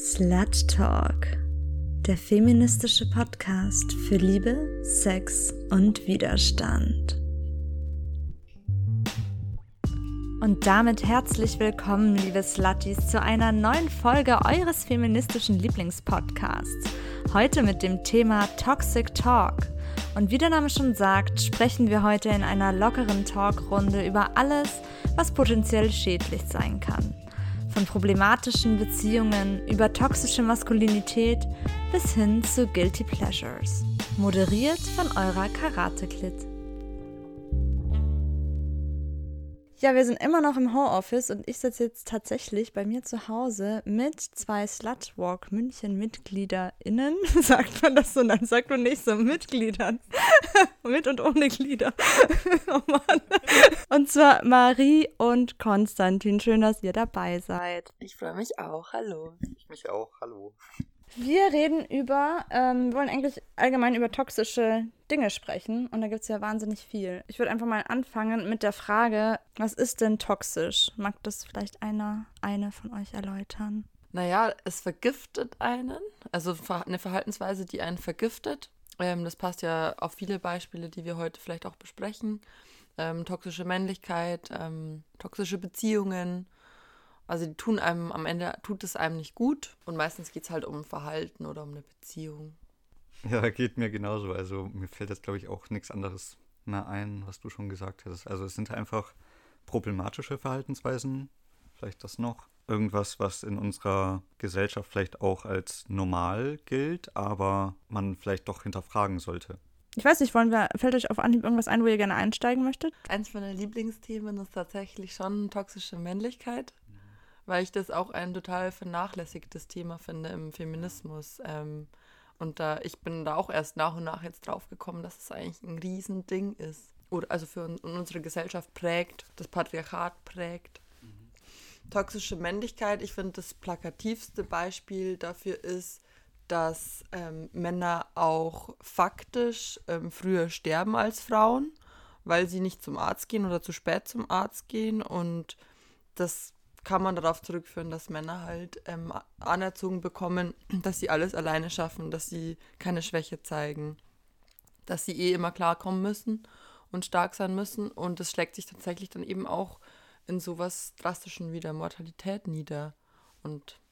Slut Talk, der feministische Podcast für Liebe, Sex und Widerstand. Und damit herzlich willkommen, liebe Slutties, zu einer neuen Folge eures feministischen Lieblingspodcasts. Heute mit dem Thema Toxic Talk. Und wie der Name schon sagt, sprechen wir heute in einer lockeren Talkrunde über alles, was potenziell schädlich sein kann von problematischen Beziehungen über toxische Maskulinität bis hin zu Guilty Pleasures. Moderiert von eurer Karate-Klit. Ja, wir sind immer noch im Homeoffice und ich sitze jetzt tatsächlich bei mir zu Hause mit zwei Slutwalk München MitgliederInnen. Sagt man das so? Nein, sagt man nicht so. Mitgliedern. mit und ohne Glieder. oh Mann. Und zwar Marie und Konstantin. Schön, dass ihr dabei seid. Ich freue mich auch. Hallo. Ich mich auch. Hallo. Wir reden über, ähm, wollen eigentlich allgemein über toxische Dinge sprechen und da gibt es ja wahnsinnig viel. Ich würde einfach mal anfangen mit der Frage, was ist denn toxisch? Mag das vielleicht einer, eine von euch erläutern? Naja, es vergiftet einen, also eine Verhaltensweise, die einen vergiftet. Ähm, das passt ja auf viele Beispiele, die wir heute vielleicht auch besprechen. Ähm, toxische Männlichkeit, ähm, toxische Beziehungen, also die tun einem, am Ende tut es einem nicht gut und meistens geht es halt um Verhalten oder um eine Beziehung. Ja, geht mir genauso. Also mir fällt jetzt, glaube ich, auch nichts anderes mehr ein, was du schon gesagt hast. Also es sind einfach problematische Verhaltensweisen, vielleicht das noch. Irgendwas, was in unserer Gesellschaft vielleicht auch als normal gilt, aber man vielleicht doch hinterfragen sollte. Ich weiß nicht, wollen wir, fällt euch auf Anhieb irgendwas ein, wo ihr gerne einsteigen möchtet? Eins meiner Lieblingsthemen ist tatsächlich schon toxische Männlichkeit weil ich das auch ein total vernachlässigtes Thema finde im Feminismus. Ähm, und da, ich bin da auch erst nach und nach jetzt drauf gekommen, dass es eigentlich ein Riesending ist. Oder also für un unsere Gesellschaft prägt, das Patriarchat prägt. Mhm. Toxische Männlichkeit, ich finde das plakativste Beispiel dafür ist, dass ähm, Männer auch faktisch ähm, früher sterben als Frauen, weil sie nicht zum Arzt gehen oder zu spät zum Arzt gehen. Und das kann man darauf zurückführen, dass Männer halt ähm, anerzogen bekommen, dass sie alles alleine schaffen, dass sie keine Schwäche zeigen, dass sie eh immer klarkommen müssen und stark sein müssen. Und das schlägt sich tatsächlich dann eben auch in sowas Drastischen wie der Mortalität nieder. Und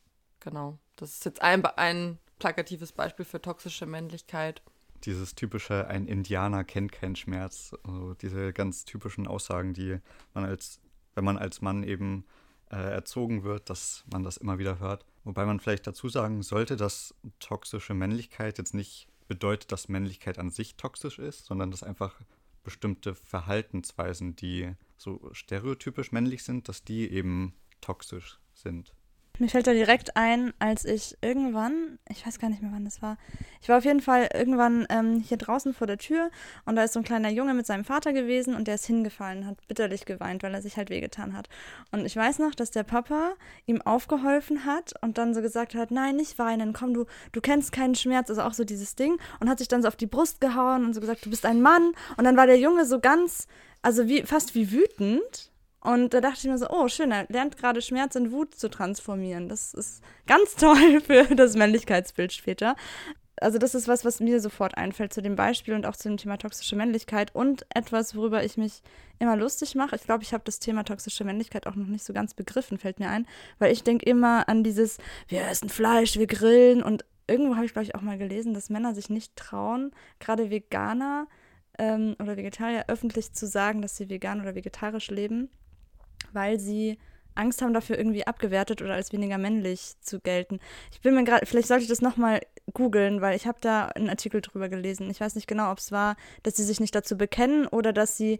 genau, das ist jetzt ein, ein plakatives Beispiel für toxische Männlichkeit. Dieses typische, ein Indianer kennt keinen Schmerz, also diese ganz typischen Aussagen, die man als, wenn man als Mann eben äh, erzogen wird, dass man das immer wieder hört. Wobei man vielleicht dazu sagen sollte, dass toxische Männlichkeit jetzt nicht bedeutet, dass Männlichkeit an sich toxisch ist, sondern dass einfach bestimmte Verhaltensweisen, die so stereotypisch männlich sind, dass die eben toxisch sind. Mir fällt da direkt ein, als ich irgendwann, ich weiß gar nicht mehr, wann das war, ich war auf jeden Fall irgendwann ähm, hier draußen vor der Tür und da ist so ein kleiner Junge mit seinem Vater gewesen und der ist hingefallen, hat bitterlich geweint, weil er sich halt wehgetan hat. Und ich weiß noch, dass der Papa ihm aufgeholfen hat und dann so gesagt hat, nein, nicht weinen, komm, du, du kennst keinen Schmerz, also auch so dieses Ding und hat sich dann so auf die Brust gehauen und so gesagt, du bist ein Mann. Und dann war der Junge so ganz, also wie, fast wie wütend und da dachte ich mir so, oh, schön, er lernt gerade Schmerz in Wut zu transformieren. Das ist ganz toll für das Männlichkeitsbild später. Also das ist was, was mir sofort einfällt zu dem Beispiel und auch zu dem Thema toxische Männlichkeit und etwas, worüber ich mich immer lustig mache. Ich glaube, ich habe das Thema toxische Männlichkeit auch noch nicht so ganz begriffen, fällt mir ein, weil ich denke immer an dieses, wir essen Fleisch, wir grillen und irgendwo habe ich, glaube ich, auch mal gelesen, dass Männer sich nicht trauen, gerade Veganer ähm, oder Vegetarier öffentlich zu sagen, dass sie vegan oder vegetarisch leben weil sie Angst haben, dafür irgendwie abgewertet oder als weniger männlich zu gelten. Ich bin mir gerade, vielleicht sollte ich das nochmal googeln, weil ich habe da einen Artikel drüber gelesen. Ich weiß nicht genau, ob es war, dass sie sich nicht dazu bekennen oder dass sie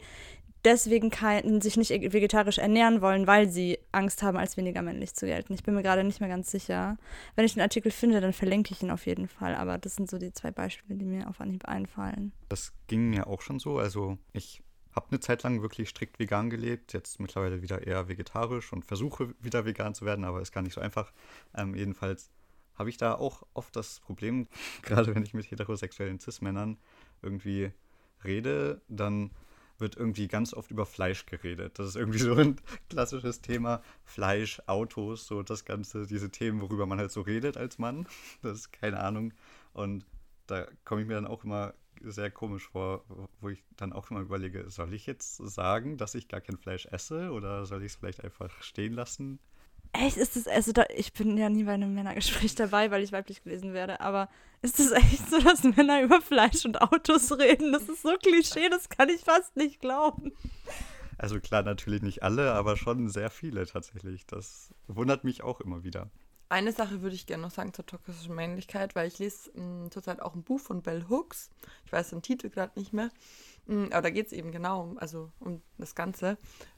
deswegen kein, sich nicht vegetarisch ernähren wollen, weil sie Angst haben, als weniger männlich zu gelten. Ich bin mir gerade nicht mehr ganz sicher. Wenn ich den Artikel finde, dann verlinke ich ihn auf jeden Fall. Aber das sind so die zwei Beispiele, die mir auf Anhieb einfallen. Das ging mir auch schon so. Also ich habe eine Zeit lang wirklich strikt vegan gelebt, jetzt mittlerweile wieder eher vegetarisch und versuche wieder vegan zu werden, aber ist gar nicht so einfach. Ähm, jedenfalls habe ich da auch oft das Problem, gerade wenn ich mit heterosexuellen Cis-Männern irgendwie rede, dann wird irgendwie ganz oft über Fleisch geredet. Das ist irgendwie so ein klassisches Thema. Fleisch, Autos, so das Ganze, diese Themen, worüber man halt so redet als Mann. Das ist keine Ahnung. Und da komme ich mir dann auch immer sehr komisch vor, wo ich dann auch immer überlege, soll ich jetzt sagen, dass ich gar kein Fleisch esse oder soll ich es vielleicht einfach stehen lassen? Echt, ist das, also da, ich bin ja nie bei einem Männergespräch dabei, weil ich weiblich gelesen werde, aber ist es echt so, dass Männer über Fleisch und Autos reden? Das ist so Klischee, das kann ich fast nicht glauben. Also klar, natürlich nicht alle, aber schon sehr viele tatsächlich. Das wundert mich auch immer wieder. Eine Sache würde ich gerne noch sagen zur toxischen Männlichkeit, weil ich lese m, zurzeit auch ein Buch von Bell Hooks. Ich weiß den Titel gerade nicht mehr. M, aber da geht es eben genau um, also um das Ganze.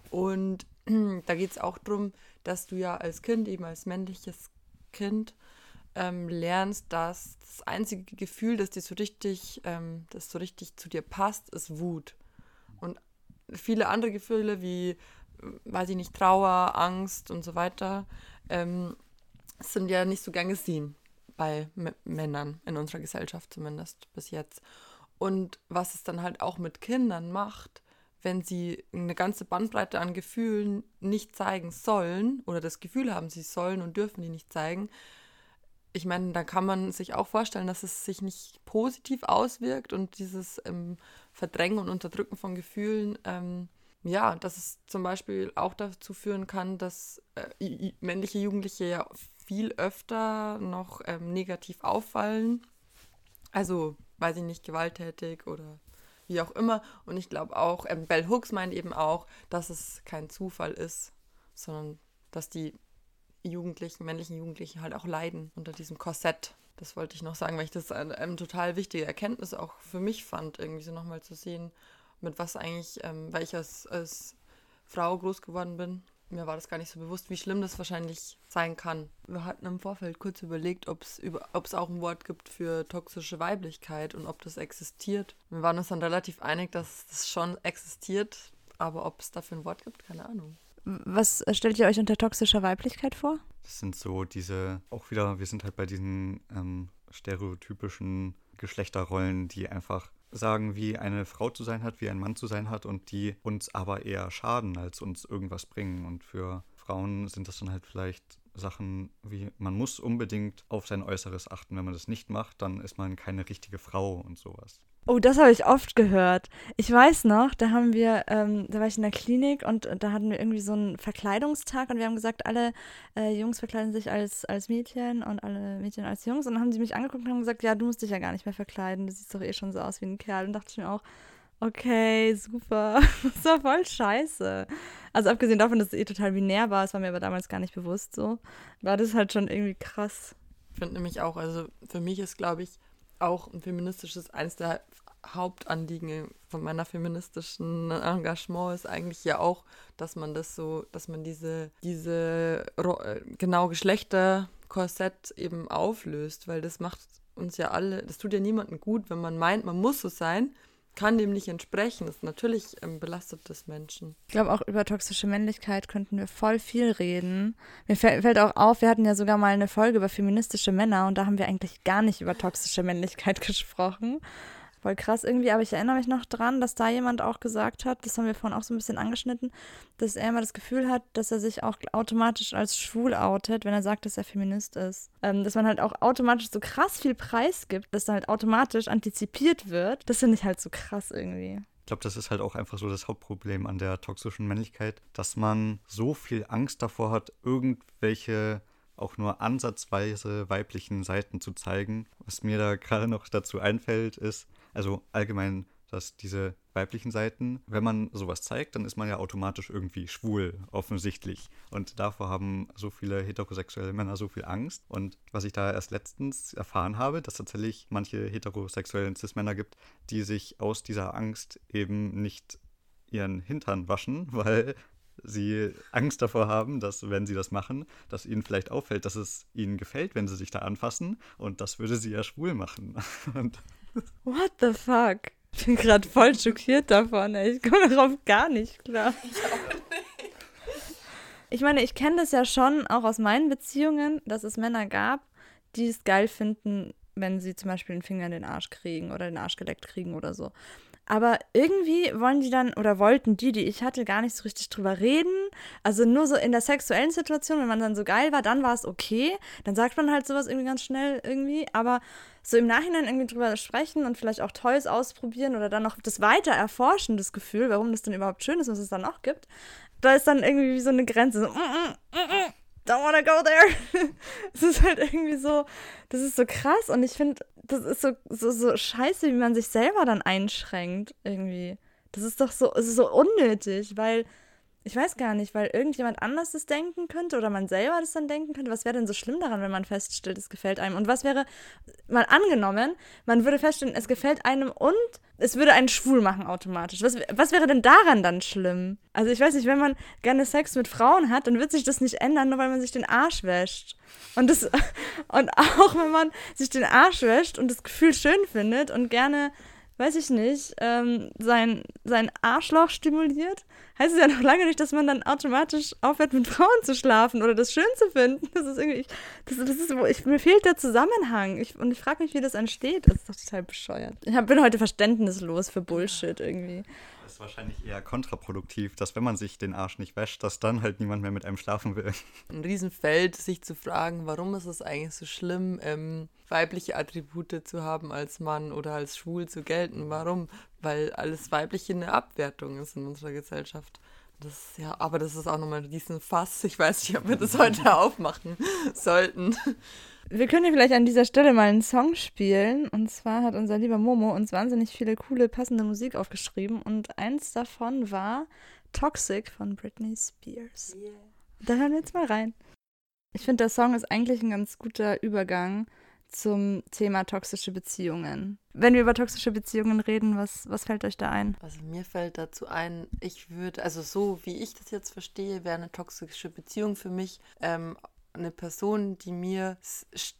Und m, da geht es auch darum, dass du ja als Kind, eben als männliches Kind, ähm, lernst, dass das einzige Gefühl, das dir so richtig, ähm, das so richtig zu dir passt, ist Wut. Und viele andere Gefühle wie, weiß ich nicht, Trauer, Angst und so weiter, ähm, sind ja nicht so gern gesehen bei M Männern in unserer Gesellschaft zumindest bis jetzt. Und was es dann halt auch mit Kindern macht, wenn sie eine ganze Bandbreite an Gefühlen nicht zeigen sollen oder das Gefühl haben, sie sollen und dürfen die nicht zeigen, ich meine, da kann man sich auch vorstellen, dass es sich nicht positiv auswirkt und dieses ähm, Verdrängen und Unterdrücken von Gefühlen, ähm, ja, dass es zum Beispiel auch dazu führen kann, dass äh, männliche Jugendliche ja viel öfter noch ähm, negativ auffallen. Also, weiß ich nicht, gewalttätig oder wie auch immer. Und ich glaube auch, ähm, Bell Hooks meint eben auch, dass es kein Zufall ist, sondern dass die Jugendlichen, männlichen Jugendlichen halt auch leiden unter diesem Korsett. Das wollte ich noch sagen, weil ich das eine, eine total wichtige Erkenntnis auch für mich fand, irgendwie so nochmal zu sehen, mit was eigentlich, ähm, weil ich als, als Frau groß geworden bin, mir war das gar nicht so bewusst, wie schlimm das wahrscheinlich sein kann. Wir hatten im Vorfeld kurz überlegt, ob es auch ein Wort gibt für toxische Weiblichkeit und ob das existiert. Wir waren uns dann relativ einig, dass das schon existiert, aber ob es dafür ein Wort gibt, keine Ahnung. Was stellt ihr euch unter toxischer Weiblichkeit vor? Das sind so diese, auch wieder, wir sind halt bei diesen ähm, stereotypischen Geschlechterrollen, die einfach sagen, wie eine Frau zu sein hat, wie ein Mann zu sein hat und die uns aber eher schaden, als uns irgendwas bringen. Und für Frauen sind das dann halt vielleicht Sachen wie, man muss unbedingt auf sein Äußeres achten. Wenn man das nicht macht, dann ist man keine richtige Frau und sowas. Oh, das habe ich oft gehört. Ich weiß noch, da haben wir, ähm, da war ich in der Klinik und da hatten wir irgendwie so einen Verkleidungstag und wir haben gesagt, alle äh, Jungs verkleiden sich als, als Mädchen und alle Mädchen als Jungs. Und dann haben sie mich angeguckt und haben gesagt, ja, du musst dich ja gar nicht mehr verkleiden, du siehst doch eh schon so aus wie ein Kerl. Und dachte ich mir auch, okay, super. das war voll scheiße. Also abgesehen davon, dass es eh total binär war, es war mir aber damals gar nicht bewusst so, war das halt schon irgendwie krass. Ich finde nämlich auch, also für mich ist, glaube ich, auch ein feministisches, eines der Hauptanliegen von meiner feministischen Engagement ist eigentlich ja auch, dass man das so, dass man diese, diese äh, genau Geschlechterkorsett eben auflöst, weil das macht uns ja alle, das tut ja niemandem gut, wenn man meint, man muss so sein, kann dem nicht entsprechen. Das natürlich ähm, belastet das Menschen. Ich glaube, auch über toxische Männlichkeit könnten wir voll viel reden. Mir fällt auch auf, wir hatten ja sogar mal eine Folge über feministische Männer und da haben wir eigentlich gar nicht über toxische Männlichkeit gesprochen. Voll krass irgendwie, aber ich erinnere mich noch dran, dass da jemand auch gesagt hat, das haben wir vorhin auch so ein bisschen angeschnitten, dass er immer das Gefühl hat, dass er sich auch automatisch als schwul outet, wenn er sagt, dass er Feminist ist. Ähm, dass man halt auch automatisch so krass viel Preis gibt, dass dann halt automatisch antizipiert wird. Das finde ich halt so krass irgendwie. Ich glaube, das ist halt auch einfach so das Hauptproblem an der toxischen Männlichkeit, dass man so viel Angst davor hat, irgendwelche auch nur ansatzweise weiblichen Seiten zu zeigen. Was mir da gerade noch dazu einfällt, ist, also allgemein, dass diese weiblichen Seiten, wenn man sowas zeigt, dann ist man ja automatisch irgendwie schwul, offensichtlich. Und davor haben so viele heterosexuelle Männer so viel Angst. Und was ich da erst letztens erfahren habe, dass tatsächlich manche heterosexuellen Cis-Männer gibt, die sich aus dieser Angst eben nicht ihren Hintern waschen, weil sie Angst davor haben, dass, wenn sie das machen, dass ihnen vielleicht auffällt, dass es ihnen gefällt, wenn sie sich da anfassen. Und das würde sie ja schwul machen. Und What the fuck? Ich bin gerade voll schockiert davon. Ey. Ich komme darauf gar nicht klar. Ich auch nicht. Ich meine, ich kenne das ja schon auch aus meinen Beziehungen, dass es Männer gab, die es geil finden, wenn sie zum Beispiel den Finger in den Arsch kriegen oder den Arsch geleckt kriegen oder so. Aber irgendwie wollen die dann, oder wollten die, die ich hatte, gar nicht so richtig drüber reden. Also nur so in der sexuellen Situation, wenn man dann so geil war, dann war es okay. Dann sagt man halt sowas irgendwie ganz schnell irgendwie. Aber so im Nachhinein irgendwie drüber sprechen und vielleicht auch Toys ausprobieren oder dann noch das weiter erforschen, das Gefühl, warum das denn überhaupt schön ist, was es dann noch gibt, da ist dann irgendwie wie so eine Grenze. So, mm, mm, mm, mm don't wanna go there. es ist halt irgendwie so, das ist so krass und ich finde, das ist so, so, so scheiße, wie man sich selber dann einschränkt irgendwie. Das ist doch so, ist so unnötig, weil ich weiß gar nicht, weil irgendjemand anders das denken könnte oder man selber das dann denken könnte. Was wäre denn so schlimm daran, wenn man feststellt, es gefällt einem? Und was wäre, mal angenommen, man würde feststellen, es gefällt einem und es würde einen schwul machen automatisch. Was, was wäre denn daran dann schlimm? Also ich weiß nicht, wenn man gerne Sex mit Frauen hat, dann wird sich das nicht ändern, nur weil man sich den Arsch wäscht. Und, das, und auch wenn man sich den Arsch wäscht und das Gefühl schön findet und gerne weiß ich nicht, ähm, sein, sein Arschloch stimuliert, heißt es ja noch lange nicht, dass man dann automatisch aufhört, mit Frauen zu schlafen oder das schön zu finden. Das ist irgendwie, das, das ist, ich, mir fehlt der Zusammenhang. Ich, und ich frage mich, wie das entsteht. Das ist doch total bescheuert. Ich hab, bin heute verständnislos für Bullshit irgendwie ist wahrscheinlich eher kontraproduktiv, dass wenn man sich den Arsch nicht wäscht, dass dann halt niemand mehr mit einem schlafen will. Ein Riesenfeld, sich zu fragen, warum ist es eigentlich so schlimm, ähm, weibliche Attribute zu haben als Mann oder als schwul zu gelten. Warum? Weil alles Weibliche eine Abwertung ist in unserer Gesellschaft. Das, ja, aber das ist auch nochmal diesen Fass. Ich weiß nicht, ob wir das heute aufmachen sollten. Wir können ja vielleicht an dieser Stelle mal einen Song spielen. Und zwar hat unser lieber Momo uns wahnsinnig viele coole, passende Musik aufgeschrieben. Und eins davon war Toxic von Britney Spears. Yeah. Da hören wir jetzt mal rein. Ich finde, der Song ist eigentlich ein ganz guter Übergang zum Thema toxische Beziehungen. Wenn wir über toxische Beziehungen reden, was, was fällt euch da ein? Also mir fällt dazu ein, ich würde, also so wie ich das jetzt verstehe, wäre eine toxische Beziehung für mich ähm, eine Person, die mir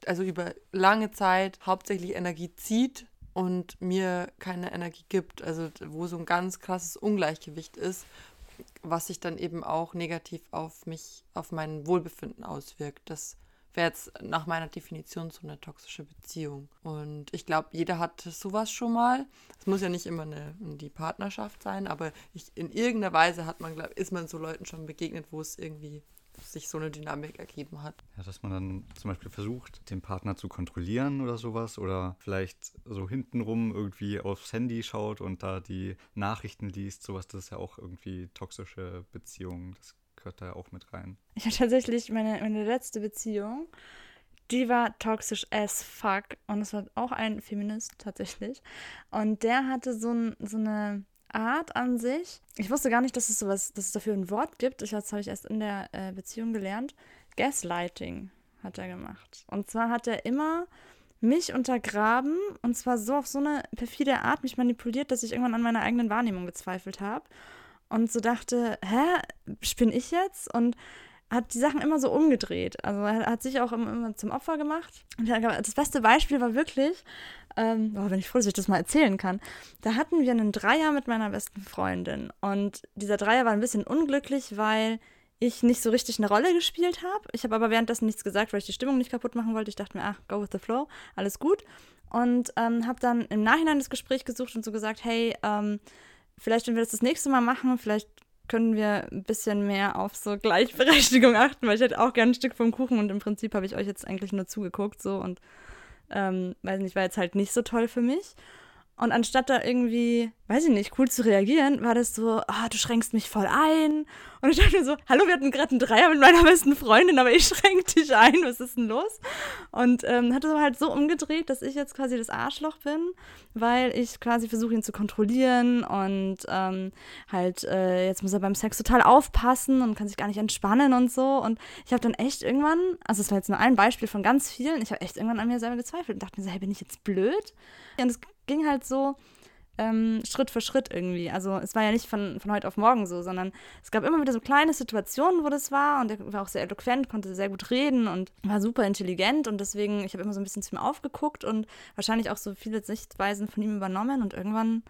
also über lange Zeit hauptsächlich Energie zieht und mir keine Energie gibt. Also wo so ein ganz krasses Ungleichgewicht ist, was sich dann eben auch negativ auf mich, auf mein Wohlbefinden auswirkt. Das wäre jetzt nach meiner Definition so eine toxische Beziehung. Und ich glaube, jeder hat sowas schon mal. Es muss ja nicht immer eine, die Partnerschaft sein, aber ich, in irgendeiner Weise hat man, glaub, ist man so Leuten schon begegnet, wo es irgendwie sich so eine Dynamik ergeben hat. Ja, dass man dann zum Beispiel versucht, den Partner zu kontrollieren oder sowas oder vielleicht so hintenrum irgendwie aufs Handy schaut und da die Nachrichten liest, sowas, das ist ja auch irgendwie toxische Beziehungen, das gehört da ja auch mit rein. Ich hatte tatsächlich meine, meine letzte Beziehung, die war toxisch as fuck und es war auch ein Feminist tatsächlich und der hatte so, ein, so eine Art an sich. Ich wusste gar nicht, dass es sowas, dass es dafür ein Wort gibt. Ich, das habe ich erst in der äh, Beziehung gelernt. Gaslighting hat er gemacht. Und zwar hat er immer mich untergraben und zwar so auf so eine perfide Art mich manipuliert, dass ich irgendwann an meiner eigenen Wahrnehmung gezweifelt habe und so dachte, hä, bin ich jetzt? Und hat die Sachen immer so umgedreht. Also er hat sich auch immer zum Opfer gemacht. Und das beste Beispiel war wirklich, ähm, oh, bin ich froh, dass ich das mal erzählen kann. Da hatten wir einen Dreier mit meiner besten Freundin. Und dieser Dreier war ein bisschen unglücklich, weil ich nicht so richtig eine Rolle gespielt habe. Ich habe aber währenddessen nichts gesagt, weil ich die Stimmung nicht kaputt machen wollte. Ich dachte mir, ach, go with the flow, alles gut. Und ähm, habe dann im Nachhinein das Gespräch gesucht und so gesagt, hey, ähm, vielleicht, wenn wir das das nächste Mal machen, vielleicht können wir ein bisschen mehr auf so Gleichberechtigung achten, weil ich hätte auch gerne ein Stück vom Kuchen und im Prinzip habe ich euch jetzt eigentlich nur zugeguckt so und ähm, weiß nicht, war jetzt halt nicht so toll für mich. Und anstatt da irgendwie, weiß ich nicht, cool zu reagieren, war das so, ah, du schränkst mich voll ein. Und ich dachte mir so, hallo, wir hatten gerade einen Dreier mit meiner besten Freundin, aber ich schränke dich ein, was ist denn los? Und ähm, hat es aber halt so umgedreht, dass ich jetzt quasi das Arschloch bin, weil ich quasi versuche, ihn zu kontrollieren und ähm, halt, äh, jetzt muss er beim Sex total aufpassen und kann sich gar nicht entspannen und so. Und ich habe dann echt irgendwann, also es war jetzt nur ein Beispiel von ganz vielen, ich habe echt irgendwann an mir selber gezweifelt und dachte mir so, hey, bin ich jetzt blöd? Und es ging halt so ähm, Schritt für Schritt irgendwie. Also es war ja nicht von, von heute auf morgen so, sondern es gab immer wieder so kleine Situationen, wo das war und er war auch sehr eloquent, konnte sehr gut reden und war super intelligent und deswegen, ich habe immer so ein bisschen zu ihm aufgeguckt und wahrscheinlich auch so viele Sichtweisen von ihm übernommen und irgendwann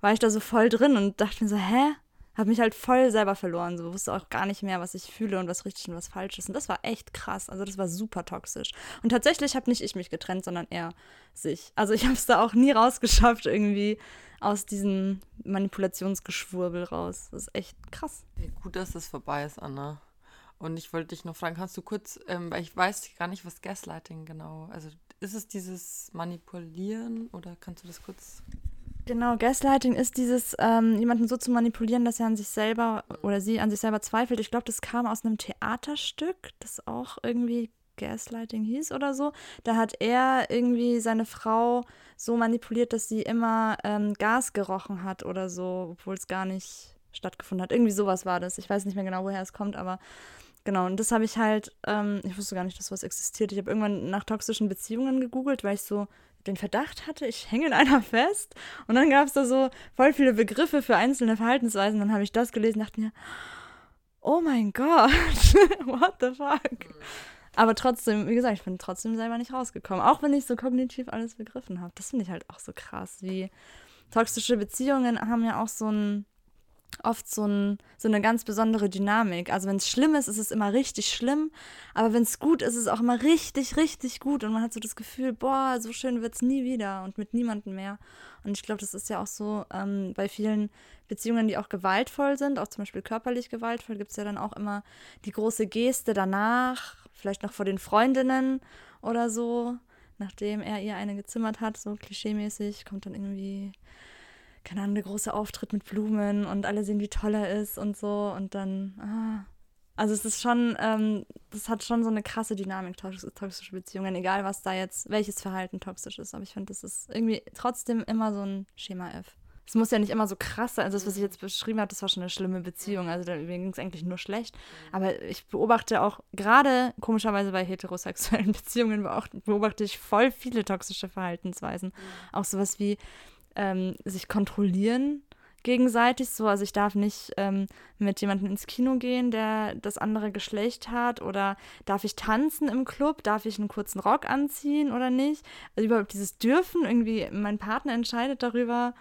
war ich da so voll drin und dachte mir so, hä? Habe mich halt voll selber verloren, so wusste auch gar nicht mehr, was ich fühle und was richtig und was falsch ist. Und das war echt krass. Also das war super toxisch. Und tatsächlich habe nicht ich mich getrennt, sondern er sich. Also ich habe es da auch nie rausgeschafft, irgendwie aus diesem Manipulationsgeschwurbel raus. Das ist echt krass. Gut, dass das vorbei ist, Anna. Und ich wollte dich noch fragen, kannst du kurz, ähm, weil ich weiß gar nicht, was Gaslighting genau, also ist es dieses Manipulieren oder kannst du das kurz Genau, Gaslighting ist dieses, ähm, jemanden so zu manipulieren, dass er an sich selber oder sie an sich selber zweifelt. Ich glaube, das kam aus einem Theaterstück, das auch irgendwie Gaslighting hieß oder so. Da hat er irgendwie seine Frau so manipuliert, dass sie immer ähm, Gas gerochen hat oder so, obwohl es gar nicht stattgefunden hat. Irgendwie sowas war das. Ich weiß nicht mehr genau, woher es kommt, aber genau. Und das habe ich halt, ähm, ich wusste gar nicht, dass was existiert. Ich habe irgendwann nach toxischen Beziehungen gegoogelt, weil ich so den Verdacht hatte, ich hänge in einer fest. Und dann gab es da so voll viele Begriffe für einzelne Verhaltensweisen. Dann habe ich das gelesen und dachte mir, oh mein Gott, what the fuck? Aber trotzdem, wie gesagt, ich bin trotzdem selber nicht rausgekommen. Auch wenn ich so kognitiv alles begriffen habe. Das finde ich halt auch so krass. Wie toxische Beziehungen haben ja auch so ein oft so, ein, so eine ganz besondere Dynamik. Also wenn es schlimm ist, ist es immer richtig schlimm, aber wenn es gut ist, ist es auch immer richtig, richtig gut und man hat so das Gefühl, boah, so schön wird es nie wieder und mit niemandem mehr. Und ich glaube, das ist ja auch so ähm, bei vielen Beziehungen, die auch gewaltvoll sind, auch zum Beispiel körperlich gewaltvoll, gibt es ja dann auch immer die große Geste danach, vielleicht noch vor den Freundinnen oder so, nachdem er ihr eine gezimmert hat, so klischeemäßig, kommt dann irgendwie keine Ahnung, der große Auftritt mit Blumen und alle sehen, wie toll er ist und so. Und dann, ah. Also es ist schon, ähm, das hat schon so eine krasse Dynamik, toxische Beziehungen, egal was da jetzt, welches Verhalten toxisch ist. Aber ich finde, das ist irgendwie trotzdem immer so ein Schema F. Es muss ja nicht immer so krass sein. Also das, was ich jetzt beschrieben habe, das war schon eine schlimme Beziehung. Also da ging es eigentlich nur schlecht. Aber ich beobachte auch gerade komischerweise bei heterosexuellen Beziehungen beobachte ich voll viele toxische Verhaltensweisen. Auch sowas wie, ähm, sich kontrollieren gegenseitig so. Also ich darf nicht ähm, mit jemandem ins Kino gehen, der das andere Geschlecht hat oder darf ich tanzen im Club, darf ich einen kurzen Rock anziehen oder nicht. Also überhaupt dieses Dürfen, irgendwie mein Partner entscheidet darüber,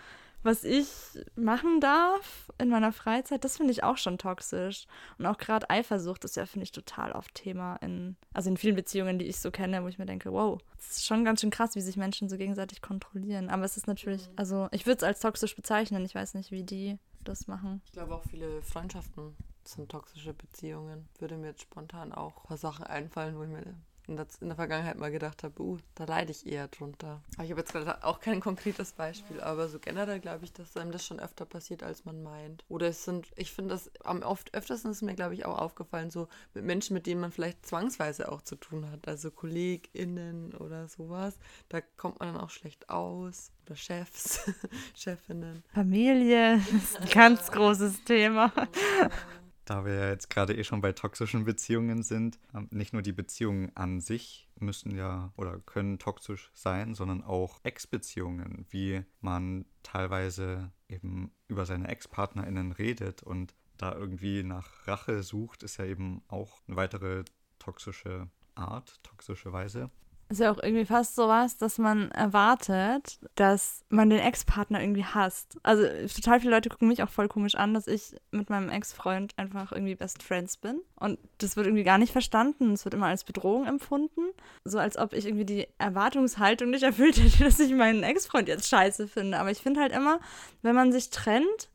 was ich machen darf in meiner Freizeit, das finde ich auch schon toxisch. Und auch gerade Eifersucht ist ja, finde ich, total oft Thema in, also in vielen Beziehungen, die ich so kenne, wo ich mir denke, wow, es ist schon ganz schön krass, wie sich Menschen so gegenseitig kontrollieren. Aber es ist natürlich, mhm. also ich würde es als toxisch bezeichnen. Ich weiß nicht, wie die das machen. Ich glaube auch viele Freundschaften sind toxische Beziehungen. Würde mir jetzt spontan auch ein paar Sachen einfallen, wo ich mir in der, in der Vergangenheit mal gedacht habe, uh, da leide ich eher drunter. Aber ich habe jetzt gerade auch kein konkretes Beispiel, aber so generell glaube ich, dass einem das schon öfter passiert, als man meint. Oder es sind, ich finde das am oft öftersten ist mir, glaube ich, auch aufgefallen, so mit Menschen, mit denen man vielleicht zwangsweise auch zu tun hat, also KollegInnen oder sowas. Da kommt man dann auch schlecht aus. Oder Chefs, Chefinnen. Familie ist ein ganz großes Thema. Da wir ja jetzt gerade eh schon bei toxischen Beziehungen sind, ähm, nicht nur die Beziehungen an sich müssen ja oder können toxisch sein, sondern auch Ex-Beziehungen, wie man teilweise eben über seine Ex-PartnerInnen redet und da irgendwie nach Rache sucht, ist ja eben auch eine weitere toxische Art, toxische Weise ist ja auch irgendwie fast so was, dass man erwartet, dass man den Ex-Partner irgendwie hasst. Also total viele Leute gucken mich auch voll komisch an, dass ich mit meinem Ex-Freund einfach irgendwie Best Friends bin. Und das wird irgendwie gar nicht verstanden. Es wird immer als Bedrohung empfunden. So als ob ich irgendwie die Erwartungshaltung nicht erfüllt hätte, dass ich meinen Ex-Freund jetzt scheiße finde. Aber ich finde halt immer, wenn man sich trennt,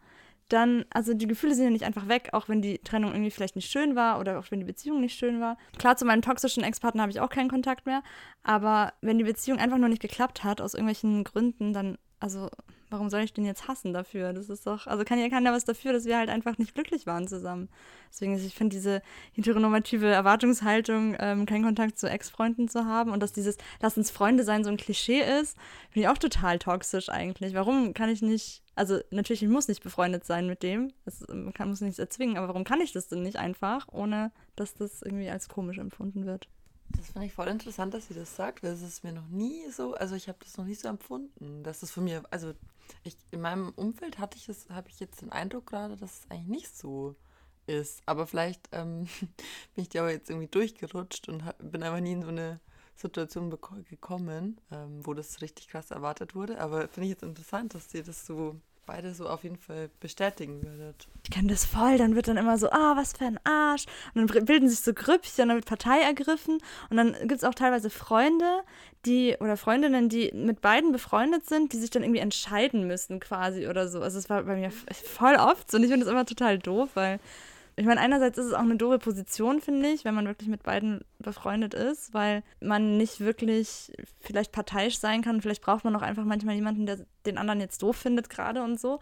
dann, also die Gefühle sind ja nicht einfach weg, auch wenn die Trennung irgendwie vielleicht nicht schön war oder auch wenn die Beziehung nicht schön war. Klar, zu meinem toxischen Ex-Partner habe ich auch keinen Kontakt mehr, aber wenn die Beziehung einfach nur nicht geklappt hat, aus irgendwelchen Gründen, dann, also warum soll ich den jetzt hassen dafür? Das ist doch, also kann ja keiner was dafür, dass wir halt einfach nicht glücklich waren zusammen. Deswegen, ich finde diese heteronormative Erwartungshaltung, ähm, keinen Kontakt zu Ex-Freunden zu haben und dass dieses Lass uns Freunde sein so ein Klischee ist, finde ich auch total toxisch eigentlich. Warum kann ich nicht, also natürlich, ich muss nicht befreundet sein mit dem, das, man kann, muss nichts erzwingen, aber warum kann ich das denn nicht einfach, ohne dass das irgendwie als komisch empfunden wird? Das finde ich voll interessant, dass sie das sagt, weil es ist mir noch nie so, also ich habe das noch nie so empfunden, dass das von mir, also ich, in meinem Umfeld hatte ich es, habe ich jetzt den Eindruck gerade, dass es eigentlich nicht so ist. Aber vielleicht ähm, bin ich dir aber jetzt irgendwie durchgerutscht und hab, bin einfach nie in so eine Situation gekommen, ähm, wo das richtig krass erwartet wurde. Aber finde ich jetzt interessant, dass dir das so beide so auf jeden Fall bestätigen würdet. Ich kenne das voll, dann wird dann immer so, ah, was für ein Arsch. Und dann bilden sich so Grüppchen, dann wird Partei ergriffen. Und dann gibt es auch teilweise Freunde, die oder Freundinnen, die mit beiden befreundet sind, die sich dann irgendwie entscheiden müssen quasi oder so. Also es war bei mir voll oft so und ich finde das immer total doof, weil ich meine, einerseits ist es auch eine doofe Position, finde ich, wenn man wirklich mit beiden befreundet ist, weil man nicht wirklich vielleicht parteiisch sein kann. Vielleicht braucht man auch einfach manchmal jemanden, der den anderen jetzt doof findet gerade und so.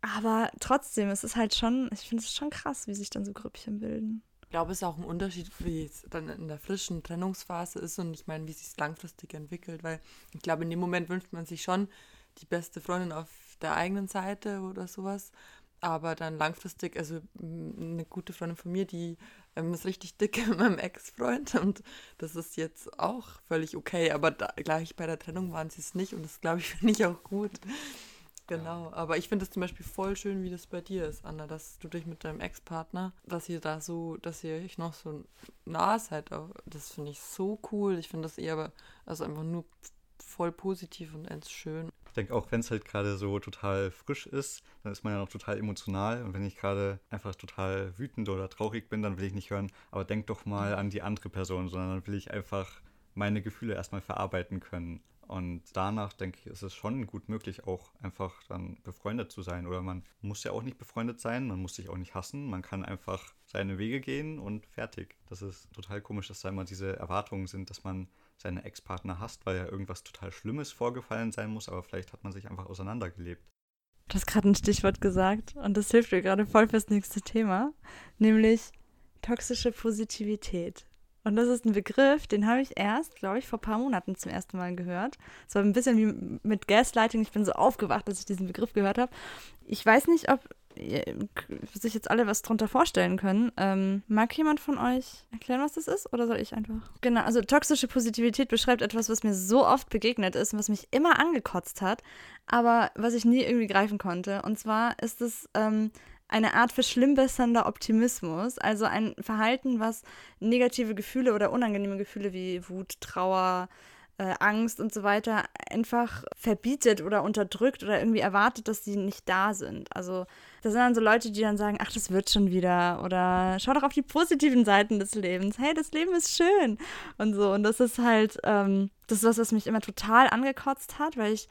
Aber trotzdem, es ist halt schon, ich finde es schon krass, wie sich dann so Grüppchen bilden. Ich glaube, es ist auch ein Unterschied, wie es dann in der frischen Trennungsphase ist und ich meine, wie es sich langfristig entwickelt, weil ich glaube, in dem Moment wünscht man sich schon die beste Freundin auf der eigenen Seite oder sowas aber dann langfristig, also eine gute Freundin von mir, die ähm, ist richtig dick mit meinem Ex-Freund und das ist jetzt auch völlig okay, aber da, gleich bei der Trennung waren sie es nicht und das glaube ich finde ich auch gut. Genau, aber ich finde es zum Beispiel voll schön, wie das bei dir ist, Anna, dass du dich mit deinem Ex-Partner, dass ihr da so, dass ihr euch noch so nah seid, das finde ich so cool. Ich finde das eher, also einfach nur voll positiv und ends schön denke, auch wenn es halt gerade so total frisch ist, dann ist man ja noch total emotional. Und wenn ich gerade einfach total wütend oder traurig bin, dann will ich nicht hören, aber denk doch mal an die andere Person, sondern dann will ich einfach meine Gefühle erstmal verarbeiten können. Und danach, denke ich, ist es schon gut möglich, auch einfach dann befreundet zu sein. Oder man muss ja auch nicht befreundet sein, man muss sich auch nicht hassen. Man kann einfach seine Wege gehen und fertig. Das ist total komisch, dass da immer diese Erwartungen sind, dass man seine Ex-Partner hasst, weil ja irgendwas total Schlimmes vorgefallen sein muss, aber vielleicht hat man sich einfach auseinandergelebt. Du hast gerade ein Stichwort gesagt und das hilft mir gerade voll fürs nächste Thema, nämlich toxische Positivität. Und das ist ein Begriff, den habe ich erst, glaube ich, vor ein paar Monaten zum ersten Mal gehört. Es war ein bisschen wie mit Gaslighting. Ich bin so aufgewacht, dass ich diesen Begriff gehört habe. Ich weiß nicht, ob sich jetzt alle was drunter vorstellen können. Ähm, mag jemand von euch erklären, was das ist? Oder soll ich einfach? Genau, also toxische Positivität beschreibt etwas, was mir so oft begegnet ist und was mich immer angekotzt hat, aber was ich nie irgendwie greifen konnte. Und zwar ist es ähm, eine Art verschlimmbessernder Optimismus, also ein Verhalten, was negative Gefühle oder unangenehme Gefühle wie Wut, Trauer, äh, Angst und so weiter einfach verbietet oder unterdrückt oder irgendwie erwartet, dass sie nicht da sind. Also das sind dann so Leute, die dann sagen, ach, das wird schon wieder oder schau doch auf die positiven Seiten des Lebens. Hey, das Leben ist schön und so. Und das ist halt, ähm, das ist was, was mich immer total angekotzt hat, weil ich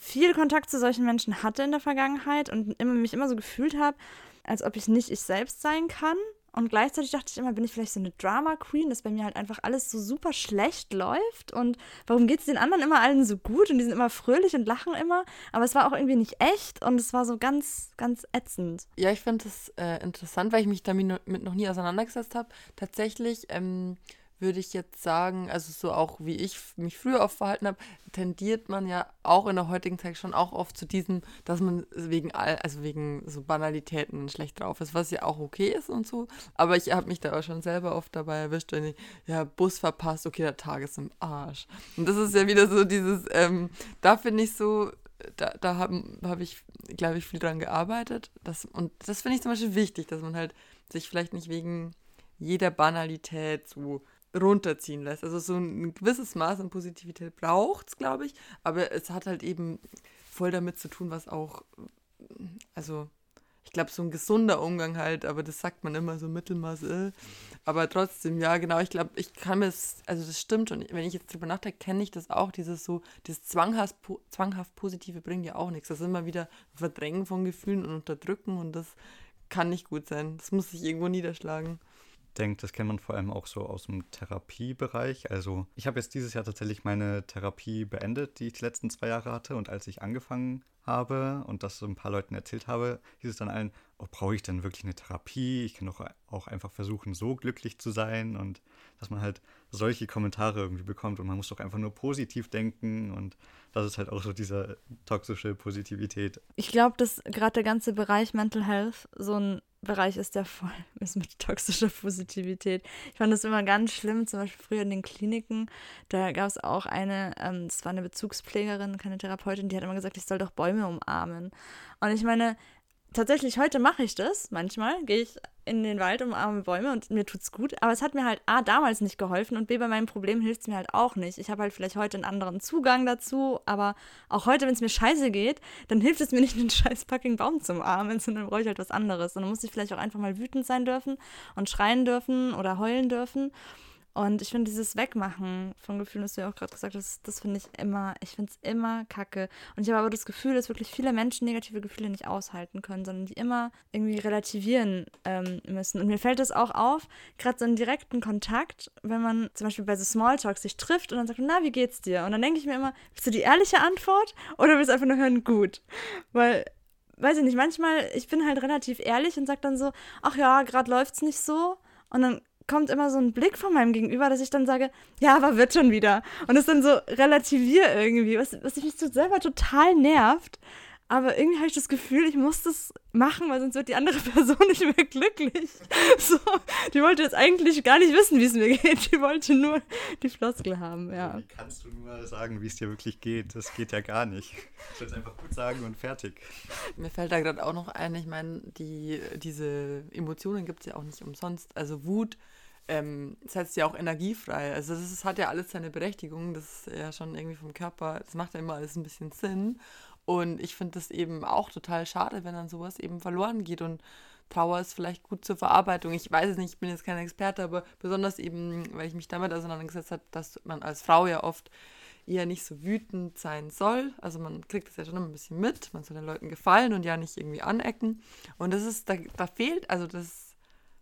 viel Kontakt zu solchen Menschen hatte in der Vergangenheit und immer, mich immer so gefühlt habe, als ob ich nicht ich selbst sein kann und gleichzeitig dachte ich immer, bin ich vielleicht so eine Drama Queen, dass bei mir halt einfach alles so super schlecht läuft. Und warum geht es den anderen immer allen so gut und die sind immer fröhlich und lachen immer? Aber es war auch irgendwie nicht echt und es war so ganz, ganz ätzend. Ja, ich finde das äh, interessant, weil ich mich damit noch nie auseinandergesetzt habe. Tatsächlich ähm, würde ich jetzt sagen, also so auch wie ich mich früher oft verhalten habe, tendiert man ja auch in der heutigen Zeit schon auch oft zu diesem, dass man wegen all, also wegen so Banalitäten schlecht drauf ist, was ja auch okay ist und so. Aber ich habe mich da auch schon selber oft dabei erwischt, wenn ich, ja, Bus verpasst, okay, der Tag ist im Arsch. Und das ist ja wieder so dieses, ähm, da finde ich so, da, da habe hab ich, glaube ich, viel dran gearbeitet. Das, und das finde ich zum Beispiel wichtig, dass man halt sich vielleicht nicht wegen jeder Banalität so runterziehen lässt. Also so ein gewisses Maß an Positivität braucht es, glaube ich, aber es hat halt eben voll damit zu tun, was auch, also ich glaube, so ein gesunder Umgang halt, aber das sagt man immer so Mittelmaß, äh. aber trotzdem, ja, genau, ich glaube, ich kann das, also das stimmt und wenn ich jetzt drüber nachdenke, kenne ich das auch, dieses so, dieses zwanghaft, zwanghaft Positive bringt ja auch nichts, das ist immer wieder Verdrängen von Gefühlen und Unterdrücken und das kann nicht gut sein, das muss sich irgendwo niederschlagen denke, das kennt man vor allem auch so aus dem Therapiebereich. Also ich habe jetzt dieses Jahr tatsächlich meine Therapie beendet, die ich die letzten zwei Jahre hatte. Und als ich angefangen habe und das so ein paar Leuten erzählt habe, hieß es dann allen, oh, brauche ich denn wirklich eine Therapie? Ich kann doch auch einfach versuchen, so glücklich zu sein und dass man halt solche Kommentare irgendwie bekommt und man muss doch einfach nur positiv denken und das ist halt auch so diese toxische Positivität. Ich glaube, dass gerade der ganze Bereich Mental Health so ein Bereich ist, der voll ist mit toxischer Positivität. Ich fand das immer ganz schlimm, zum Beispiel früher in den Kliniken, da gab es auch eine, ähm, das war eine Bezugspflegerin, keine Therapeutin, die hat immer gesagt, ich soll doch Bäume umarmen. Und ich meine, tatsächlich heute mache ich das manchmal, gehe ich in den Wald, umarme Bäume und mir tut's gut. Aber es hat mir halt A, damals nicht geholfen und B, bei meinem Problem hilft es mir halt auch nicht. Ich habe halt vielleicht heute einen anderen Zugang dazu, aber auch heute, wenn es mir scheiße geht, dann hilft es mir nicht, einen scheiß fucking Baum zu umarmen, sondern brauche ich halt was anderes. Und dann muss ich vielleicht auch einfach mal wütend sein dürfen und schreien dürfen oder heulen dürfen. Und ich finde dieses Wegmachen von Gefühlen, das du ja auch gerade gesagt hast, das finde ich immer, ich finde es immer kacke. Und ich habe aber das Gefühl, dass wirklich viele Menschen negative Gefühle nicht aushalten können, sondern die immer irgendwie relativieren ähm, müssen. Und mir fällt das auch auf, gerade so einen direkten Kontakt, wenn man zum Beispiel bei so Smalltalk sich trifft und dann sagt, na, wie geht's dir? Und dann denke ich mir immer, willst du die ehrliche Antwort oder willst du einfach nur hören, gut? Weil weiß ich nicht, manchmal, ich bin halt relativ ehrlich und sage dann so, ach ja, gerade läuft's nicht so. Und dann kommt immer so ein Blick von meinem Gegenüber, dass ich dann sage, ja, aber wird schon wieder. Und es dann so relativiere irgendwie, was, was mich so selber total nervt. Aber irgendwie habe ich das Gefühl, ich muss das machen, weil sonst wird die andere Person nicht mehr glücklich. So, die wollte jetzt eigentlich gar nicht wissen, wie es mir geht. Die wollte nur die Floskel haben, ja. Wie kannst du nur sagen, wie es dir wirklich geht? Das geht ja gar nicht. Ich will es einfach gut sagen und fertig. Mir fällt da gerade auch noch ein, ich meine, die, diese Emotionen gibt es ja auch nicht umsonst. Also Wut ähm, setzt ja auch Energie frei. Also das ist, hat ja alles seine Berechtigung. Das ist ja schon irgendwie vom Körper, das macht ja immer alles ein bisschen Sinn. Und ich finde das eben auch total schade, wenn dann sowas eben verloren geht. Und Trauer ist vielleicht gut zur Verarbeitung. Ich weiß es nicht, ich bin jetzt kein Experte, aber besonders eben, weil ich mich damit auseinandergesetzt habe, dass man als Frau ja oft eher nicht so wütend sein soll. Also man kriegt das ja schon immer ein bisschen mit, man soll den Leuten gefallen und ja nicht irgendwie anecken. Und das ist, da, da fehlt, also das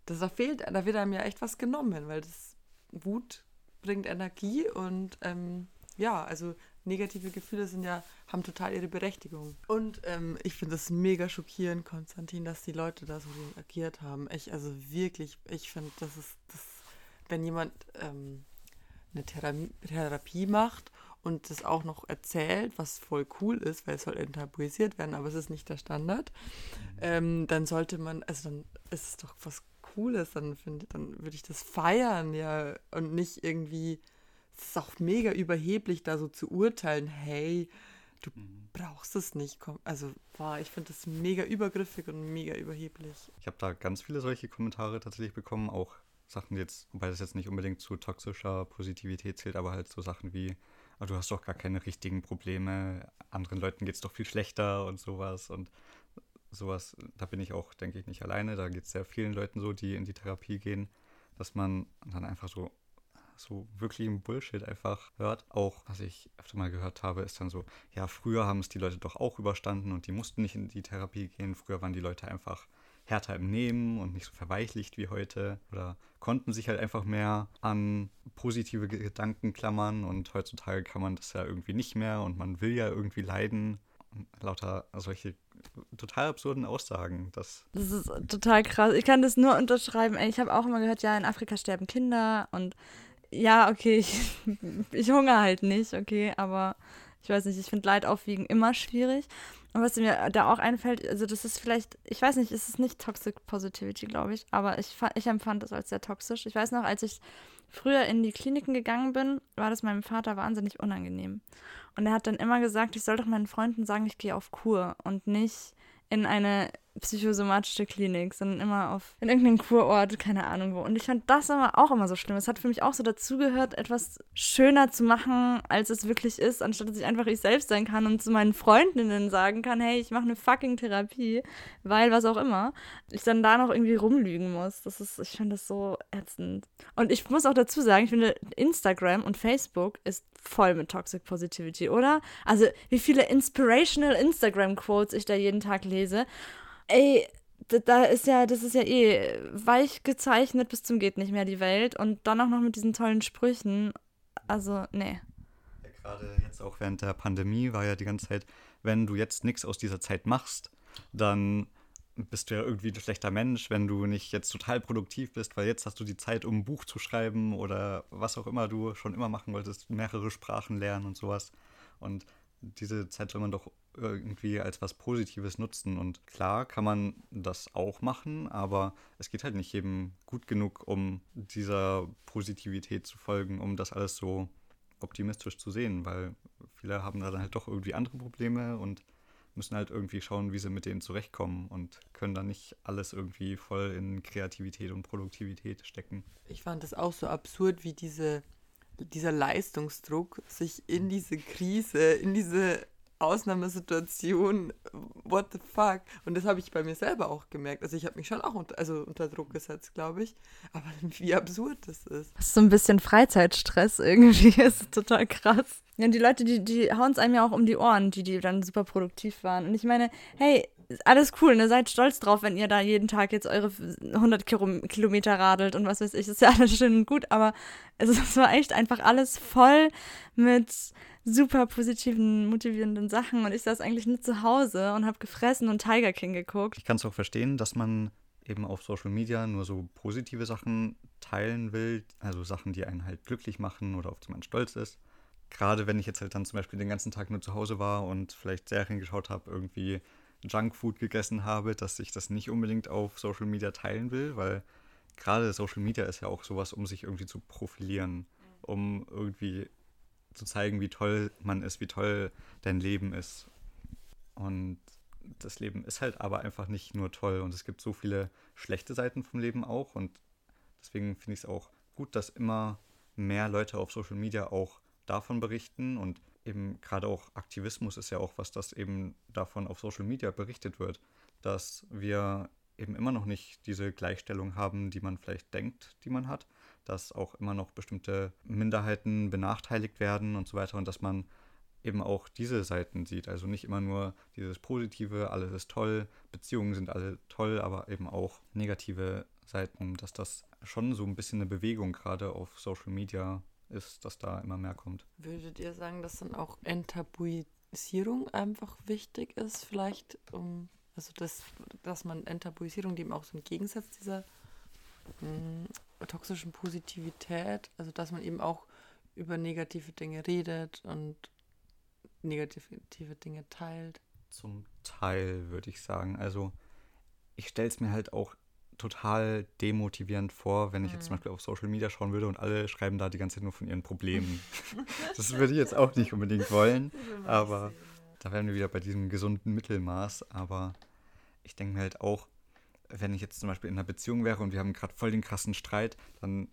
das da fehlt, da wird einem ja echt was genommen, weil das Wut bringt Energie und ähm, ja, also negative Gefühle sind ja, haben total ihre Berechtigung. Und ähm, ich finde das mega schockierend, Konstantin, dass die Leute da so reagiert haben. Ich, also wirklich, ich finde, das ist, das, wenn jemand ähm, eine Therapie, Therapie macht und das auch noch erzählt, was voll cool ist, weil es soll enttabuisiert werden, aber es ist nicht der Standard, ähm, dann sollte man, also dann ist es doch was cool ist, dann finde dann würde ich das feiern, ja. Und nicht irgendwie, es ist auch mega überheblich, da so zu urteilen, hey, du mhm. brauchst es nicht. Also, war, ich finde das mega übergriffig und mega überheblich. Ich habe da ganz viele solche Kommentare tatsächlich bekommen, auch Sachen jetzt, wobei das jetzt nicht unbedingt zu toxischer Positivität zählt, aber halt so Sachen wie, oh, du hast doch gar keine richtigen Probleme, anderen Leuten geht es doch viel schlechter und sowas. Und sowas, da bin ich auch, denke ich, nicht alleine. Da geht es sehr vielen Leuten so, die in die Therapie gehen, dass man dann einfach so so wirklich ein Bullshit einfach hört. Auch, was ich öfter mal gehört habe, ist dann so, ja, früher haben es die Leute doch auch überstanden und die mussten nicht in die Therapie gehen. Früher waren die Leute einfach härter im Nehmen und nicht so verweichlicht wie heute oder konnten sich halt einfach mehr an positive Gedanken klammern und heutzutage kann man das ja irgendwie nicht mehr und man will ja irgendwie leiden lauter solche total absurden Aussagen. Das, das ist total krass. Ich kann das nur unterschreiben. Ich habe auch immer gehört, ja, in Afrika sterben Kinder und ja, okay, ich, ich hungere halt nicht, okay, aber ich weiß nicht, ich finde Leid aufwiegen immer schwierig. Und was mir da auch einfällt, also das ist vielleicht, ich weiß nicht, ist es nicht Toxic Positivity, glaube ich, aber ich, ich empfand das als sehr toxisch. Ich weiß noch, als ich früher in die Kliniken gegangen bin, war das meinem Vater wahnsinnig unangenehm. Und er hat dann immer gesagt, ich soll doch meinen Freunden sagen, ich gehe auf Kur und nicht in eine psychosomatische Klinik, sondern immer auf in irgendeinem Kurort, keine Ahnung wo. Und ich fand das aber auch immer so schlimm. Es hat für mich auch so dazugehört, etwas schöner zu machen, als es wirklich ist, anstatt dass ich einfach ich selbst sein kann und zu meinen Freundinnen sagen kann, hey, ich mache eine fucking Therapie, weil was auch immer. Ich dann da noch irgendwie rumlügen muss. Das ist, ich finde das so ätzend. Und ich muss auch dazu sagen, ich finde Instagram und Facebook ist voll mit Toxic Positivity, oder? Also, wie viele inspirational Instagram Quotes ich da jeden Tag lese. Ey, da ist ja, das ist ja eh weich gezeichnet bis zum geht nicht mehr die Welt und dann auch noch mit diesen tollen Sprüchen. Also, nee. Ja, Gerade jetzt auch während der Pandemie war ja die ganze Zeit, wenn du jetzt nichts aus dieser Zeit machst, dann bist du ja irgendwie ein schlechter Mensch, wenn du nicht jetzt total produktiv bist, weil jetzt hast du die Zeit, um ein Buch zu schreiben oder was auch immer du schon immer machen wolltest, mehrere Sprachen lernen und sowas. Und diese Zeit soll man doch irgendwie als was Positives nutzen. Und klar kann man das auch machen, aber es geht halt nicht jedem gut genug, um dieser Positivität zu folgen, um das alles so optimistisch zu sehen, weil viele haben da dann halt doch irgendwie andere Probleme und müssen halt irgendwie schauen, wie sie mit denen zurechtkommen und können dann nicht alles irgendwie voll in Kreativität und Produktivität stecken. Ich fand das auch so absurd, wie diese, dieser Leistungsdruck sich in diese Krise, in diese Ausnahmesituation, what the fuck. Und das habe ich bei mir selber auch gemerkt. Also ich habe mich schon auch unter, also unter Druck gesetzt, glaube ich. Aber wie absurd das ist. Das ist so ein bisschen Freizeitstress irgendwie. Das ist total krass. Ja, und die Leute, die, die hauen es einem ja auch um die Ohren, die, die dann super produktiv waren. Und ich meine, hey, alles cool, ne? Seid stolz drauf, wenn ihr da jeden Tag jetzt eure 100 Kilometer radelt und was weiß ich. Das ist ja alles schön und gut, aber es, es war echt einfach alles voll mit super positiven, motivierenden Sachen und ich saß eigentlich nur zu Hause und habe gefressen und Tiger King geguckt. Ich kann es auch verstehen, dass man eben auf Social Media nur so positive Sachen teilen will, also Sachen, die einen halt glücklich machen oder auf die man stolz ist. Gerade wenn ich jetzt halt dann zum Beispiel den ganzen Tag nur zu Hause war und vielleicht Serien geschaut habe, irgendwie Junkfood gegessen habe, dass ich das nicht unbedingt auf Social Media teilen will, weil gerade Social Media ist ja auch sowas, um sich irgendwie zu profilieren, um irgendwie zu zeigen, wie toll man ist, wie toll dein Leben ist. Und das Leben ist halt aber einfach nicht nur toll. Und es gibt so viele schlechte Seiten vom Leben auch. Und deswegen finde ich es auch gut, dass immer mehr Leute auf Social Media auch davon berichten. Und eben gerade auch Aktivismus ist ja auch was, das eben davon auf Social Media berichtet wird, dass wir eben immer noch nicht diese Gleichstellung haben, die man vielleicht denkt, die man hat, dass auch immer noch bestimmte Minderheiten benachteiligt werden und so weiter und dass man eben auch diese Seiten sieht. Also nicht immer nur dieses Positive, alles ist toll, Beziehungen sind alle toll, aber eben auch negative Seiten, dass das schon so ein bisschen eine Bewegung gerade auf Social Media ist, dass da immer mehr kommt. Würdet ihr sagen, dass dann auch Enttabuisierung einfach wichtig ist, vielleicht, um, also das, dass man Enttabuisierung, eben auch so ein Gegensatz dieser hm, toxischen Positivität, also dass man eben auch über negative Dinge redet und negative Dinge teilt? Zum Teil würde ich sagen. Also ich stelle es mir halt auch total demotivierend vor, wenn ich jetzt zum mhm. Beispiel auf Social Media schauen würde und alle schreiben da die ganze Zeit nur von ihren Problemen. das würde ich jetzt auch nicht unbedingt wollen, aber da wären wir wieder bei diesem gesunden Mittelmaß. Aber ich denke mir halt auch, wenn ich jetzt zum Beispiel in einer Beziehung wäre und wir haben gerade voll den krassen Streit, dann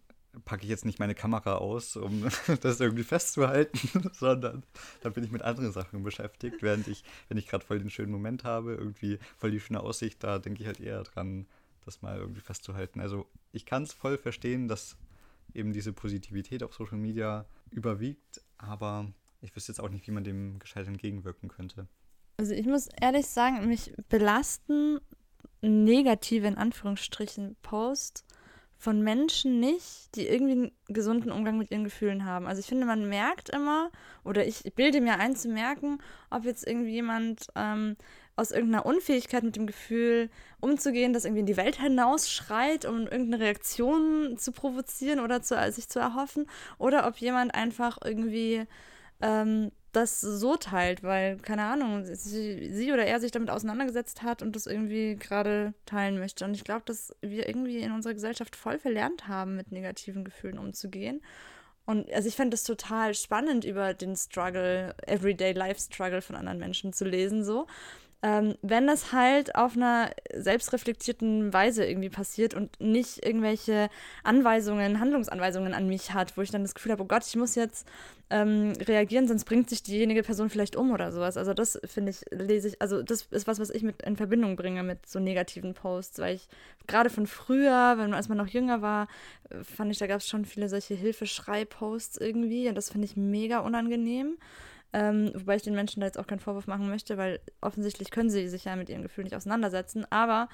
packe ich jetzt nicht meine Kamera aus, um das irgendwie festzuhalten, sondern dann bin ich mit anderen Sachen beschäftigt, während ich, wenn ich gerade voll den schönen Moment habe, irgendwie voll die schöne Aussicht, da denke ich halt eher dran, das mal irgendwie festzuhalten. Also ich kann es voll verstehen, dass eben diese Positivität auf Social Media überwiegt, aber ich wüsste jetzt auch nicht, wie man dem gescheit entgegenwirken könnte. Also ich muss ehrlich sagen, mich belasten negative, in Anführungsstrichen, Posts von Menschen nicht, die irgendwie einen gesunden Umgang mit ihren Gefühlen haben. Also ich finde, man merkt immer, oder ich bilde mir ein zu merken, ob jetzt irgendwie jemand ähm, aus irgendeiner Unfähigkeit mit dem Gefühl umzugehen, das irgendwie in die Welt hinausschreit, um irgendeine Reaktion zu provozieren oder zu, sich zu erhoffen, oder ob jemand einfach irgendwie ähm, das so teilt, weil, keine Ahnung, sie, sie, oder er sich damit auseinandergesetzt hat und das irgendwie gerade teilen möchte. Und ich glaube, dass wir irgendwie in unserer Gesellschaft voll verlernt haben, mit negativen Gefühlen umzugehen. Und also ich fände es total spannend, über den Struggle, Everyday Life Struggle von anderen Menschen zu lesen, so ähm, wenn es halt auf einer selbstreflektierten Weise irgendwie passiert und nicht irgendwelche Anweisungen, Handlungsanweisungen an mich hat, wo ich dann das Gefühl habe, oh Gott, ich muss jetzt ähm, reagieren, sonst bringt sich diejenige Person vielleicht um oder sowas. Also das finde ich, lese ich, also das ist was, was ich mit in Verbindung bringe mit so negativen Posts, weil ich gerade von früher, wenn als man noch jünger war, fand ich, da gab es schon viele solche Hilfeschrei-Posts irgendwie und das finde ich mega unangenehm. Ähm, wobei ich den Menschen da jetzt auch keinen Vorwurf machen möchte, weil offensichtlich können sie sich ja mit ihren Gefühlen nicht auseinandersetzen. Aber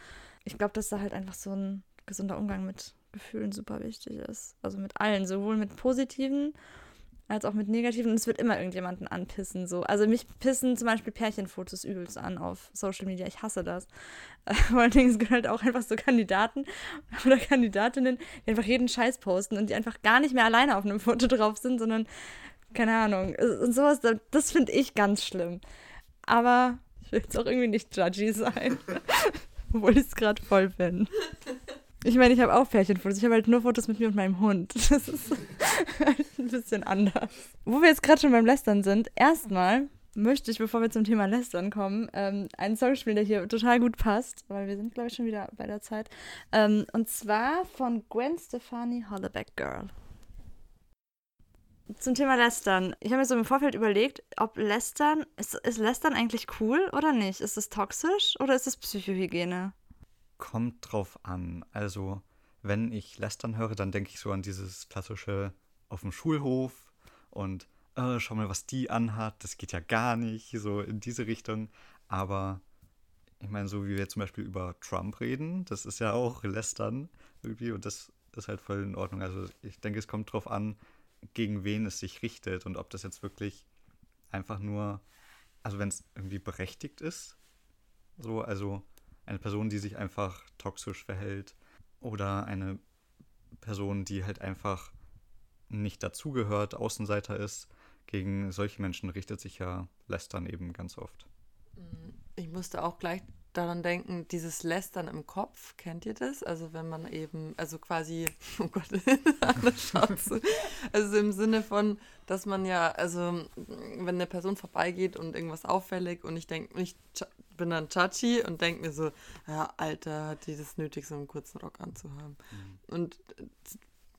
ich glaube, dass da halt einfach so ein gesunder Umgang mit Gefühlen super wichtig ist. Also mit allen, sowohl mit positiven als auch mit negativen. Und es wird immer irgendjemanden anpissen. So. Also mich pissen zum Beispiel Pärchenfotos übelst an auf Social Media. Ich hasse das. vor allen Dingen, gibt halt auch einfach so Kandidaten oder Kandidatinnen, die einfach jeden Scheiß posten und die einfach gar nicht mehr alleine auf einem Foto drauf sind, sondern keine Ahnung. Und sowas, das finde ich ganz schlimm. Aber ich will jetzt auch irgendwie nicht judgy sein. Obwohl ich es gerade voll bin. Ich meine, ich habe auch Pärchenfotos. Ich habe halt nur Fotos mit mir und meinem Hund. Das ist halt ein bisschen anders. Wo wir jetzt gerade schon beim Lästern sind, erstmal möchte ich, bevor wir zum Thema Lästern kommen, ähm, einen Song spielen, der hier total gut passt, weil wir sind, glaube ich, schon wieder bei der Zeit. Ähm, und zwar von Gwen Stefani, Hollaback Girl. Zum Thema Lästern. Ich habe mir so im Vorfeld überlegt, ob Lästern, ist, ist Lästern eigentlich cool oder nicht? Ist es toxisch oder ist es Psychohygiene? Kommt drauf an. Also, wenn ich Lästern höre, dann denke ich so an dieses klassische auf dem Schulhof und äh, schau mal, was die anhat, das geht ja gar nicht, so in diese Richtung. Aber ich meine, so wie wir zum Beispiel über Trump reden, das ist ja auch Lästern irgendwie und das ist halt voll in Ordnung. Also ich denke, es kommt drauf an, gegen wen es sich richtet und ob das jetzt wirklich einfach nur, also wenn es irgendwie berechtigt ist, so, also eine Person, die sich einfach toxisch verhält oder eine Person, die halt einfach nicht dazugehört, Außenseiter ist, gegen solche Menschen richtet sich ja Lästern eben ganz oft. Ich musste auch gleich daran denken, dieses Lästern im Kopf, kennt ihr das? Also wenn man eben, also quasi, oh Gott, also im Sinne von, dass man ja, also wenn eine Person vorbeigeht und irgendwas auffällig und ich denke, ich bin dann Chachi und denke mir so, ja, Alter, hat die das nötig, so einen kurzen Rock anzuhaben. Mhm. Und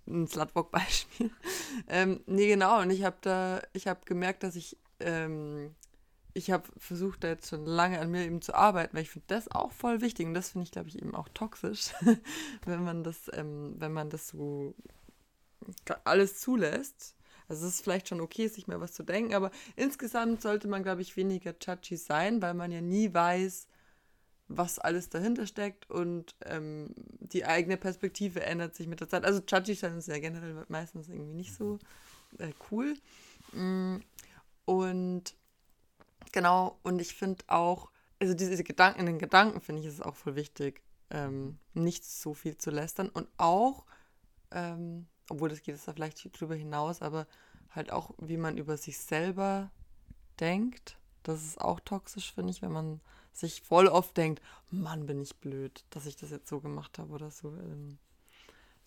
ein Slutwalk-Beispiel. ähm, nee, genau. Und ich habe da, ich habe gemerkt, dass ich, ähm, ich habe versucht, da jetzt schon lange an mir eben zu arbeiten, weil ich finde das auch voll wichtig und das finde ich, glaube ich, eben auch toxisch, wenn man das, ähm, wenn man das so alles zulässt. Also es ist vielleicht schon okay, sich mehr was zu denken, aber insgesamt sollte man, glaube ich, weniger judgy sein, weil man ja nie weiß, was alles dahinter steckt und ähm, die eigene Perspektive ändert sich mit der Zeit. Also judgy sein ist ja generell meistens irgendwie nicht so äh, cool. Mm, und genau, und ich finde auch, also diese Gedanken, in den Gedanken finde ich es auch voll wichtig, ähm, nicht so viel zu lästern und auch, ähm, obwohl das geht es da vielleicht drüber hinaus, aber halt auch, wie man über sich selber denkt. Das ist auch toxisch, finde ich, wenn man sich voll oft denkt, Mann, bin ich blöd, dass ich das jetzt so gemacht habe oder so. Ähm,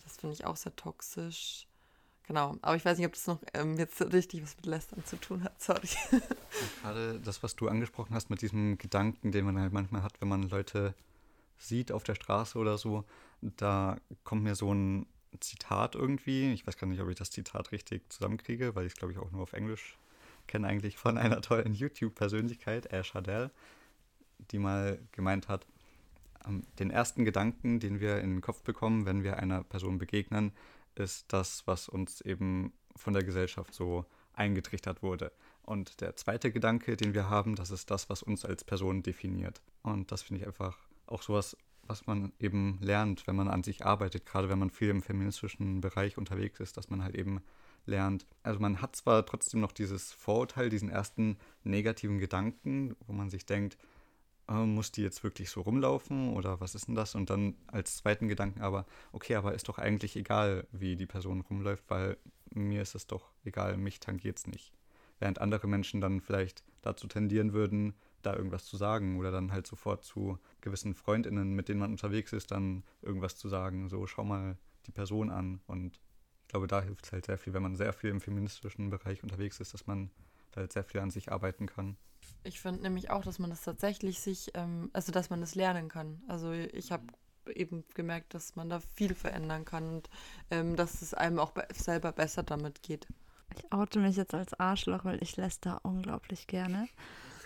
das finde ich auch sehr toxisch. Genau, aber ich weiß nicht, ob das noch ähm, jetzt richtig was mit Lästern zu tun hat, sorry. Gerade das, was du angesprochen hast mit diesem Gedanken, den man halt manchmal hat, wenn man Leute sieht auf der Straße oder so, da kommt mir so ein Zitat irgendwie, ich weiß gar nicht, ob ich das Zitat richtig zusammenkriege, weil ich es glaube ich auch nur auf Englisch kenne eigentlich von einer tollen YouTube-Persönlichkeit, Ash Adele die mal gemeint hat, ähm, den ersten Gedanken, den wir in den Kopf bekommen, wenn wir einer Person begegnen, ist das, was uns eben von der Gesellschaft so eingetrichtert wurde. Und der zweite Gedanke, den wir haben, das ist das, was uns als Person definiert. Und das finde ich einfach auch sowas, was man eben lernt, wenn man an sich arbeitet, gerade wenn man viel im feministischen Bereich unterwegs ist, dass man halt eben lernt. Also man hat zwar trotzdem noch dieses Vorurteil, diesen ersten negativen Gedanken, wo man sich denkt, äh, muss die jetzt wirklich so rumlaufen oder was ist denn das? Und dann als zweiten Gedanken aber, okay, aber ist doch eigentlich egal, wie die Person rumläuft, weil mir ist es doch egal, mich tangiert es nicht. Während andere Menschen dann vielleicht dazu tendieren würden, da irgendwas zu sagen oder dann halt sofort zu gewissen Freundinnen, mit denen man unterwegs ist, dann irgendwas zu sagen, so schau mal die Person an. Und ich glaube, da hilft es halt sehr viel, wenn man sehr viel im feministischen Bereich unterwegs ist, dass man halt sehr viel an sich arbeiten kann. Ich finde nämlich auch, dass man das tatsächlich sich, ähm, also dass man das lernen kann. Also ich habe eben gemerkt, dass man da viel verändern kann und ähm, dass es einem auch be selber besser damit geht. Ich oute mich jetzt als Arschloch, weil ich läster unglaublich gerne.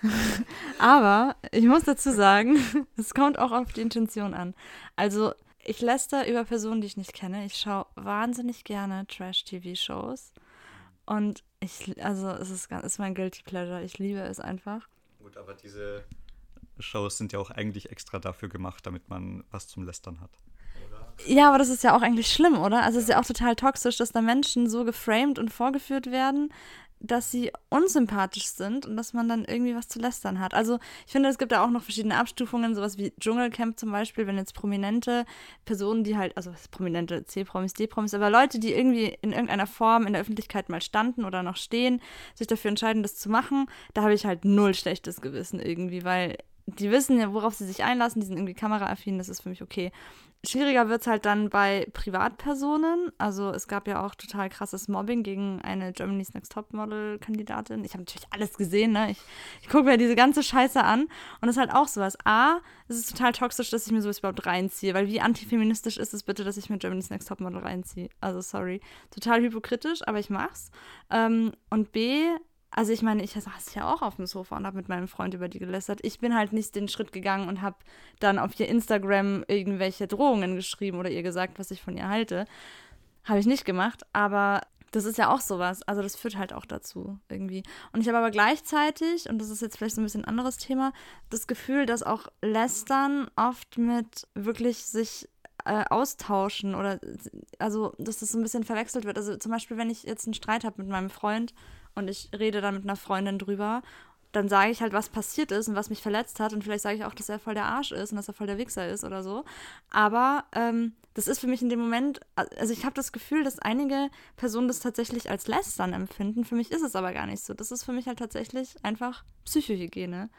Aber ich muss dazu sagen, es kommt auch auf die Intention an. Also ich läster über Personen, die ich nicht kenne. Ich schaue wahnsinnig gerne Trash-TV-Shows. Und ich, also es ist, ist mein Guilty Pleasure. Ich liebe es einfach. Gut, aber diese Shows sind ja auch eigentlich extra dafür gemacht, damit man was zum Lästern hat. Ja, aber das ist ja auch eigentlich schlimm, oder? Also es ist ja auch total toxisch, dass da Menschen so geframed und vorgeführt werden, dass sie unsympathisch sind und dass man dann irgendwie was zu lästern hat. Also ich finde, es gibt da auch noch verschiedene Abstufungen, sowas wie Dschungelcamp zum Beispiel, wenn jetzt prominente Personen, die halt, also prominente C-Promis, D-Promis, aber Leute, die irgendwie in irgendeiner Form in der Öffentlichkeit mal standen oder noch stehen, sich dafür entscheiden, das zu machen, da habe ich halt null schlechtes Gewissen irgendwie, weil die wissen ja, worauf sie sich einlassen, die sind irgendwie kameraaffin, das ist für mich okay. Schwieriger wird es halt dann bei Privatpersonen. Also es gab ja auch total krasses Mobbing gegen eine Germany's Next Top Model Kandidatin. Ich habe natürlich alles gesehen, ne? Ich, ich gucke mir diese ganze Scheiße an und es ist halt auch sowas. A, es ist total toxisch, dass ich mir sowas überhaupt reinziehe, weil wie antifeministisch ist es bitte, dass ich mir Germany's Next Top Model reinziehe? Also sorry. Total hypokritisch, aber ich mach's. Ähm, und B, also ich meine, ich saß ja auch auf dem Sofa und habe mit meinem Freund über die gelästert. Ich bin halt nicht den Schritt gegangen und habe dann auf ihr Instagram irgendwelche Drohungen geschrieben oder ihr gesagt, was ich von ihr halte. Habe ich nicht gemacht, aber das ist ja auch sowas. Also das führt halt auch dazu irgendwie. Und ich habe aber gleichzeitig, und das ist jetzt vielleicht so ein bisschen ein anderes Thema, das Gefühl, dass auch Lästern oft mit wirklich sich äh, austauschen oder also dass das so ein bisschen verwechselt wird. Also zum Beispiel, wenn ich jetzt einen Streit habe mit meinem Freund und ich rede dann mit einer Freundin drüber, dann sage ich halt, was passiert ist und was mich verletzt hat. Und vielleicht sage ich auch, dass er voll der Arsch ist und dass er voll der Wichser ist oder so. Aber ähm, das ist für mich in dem Moment, also ich habe das Gefühl, dass einige Personen das tatsächlich als Lästern empfinden. Für mich ist es aber gar nicht so. Das ist für mich halt tatsächlich einfach Psychohygiene.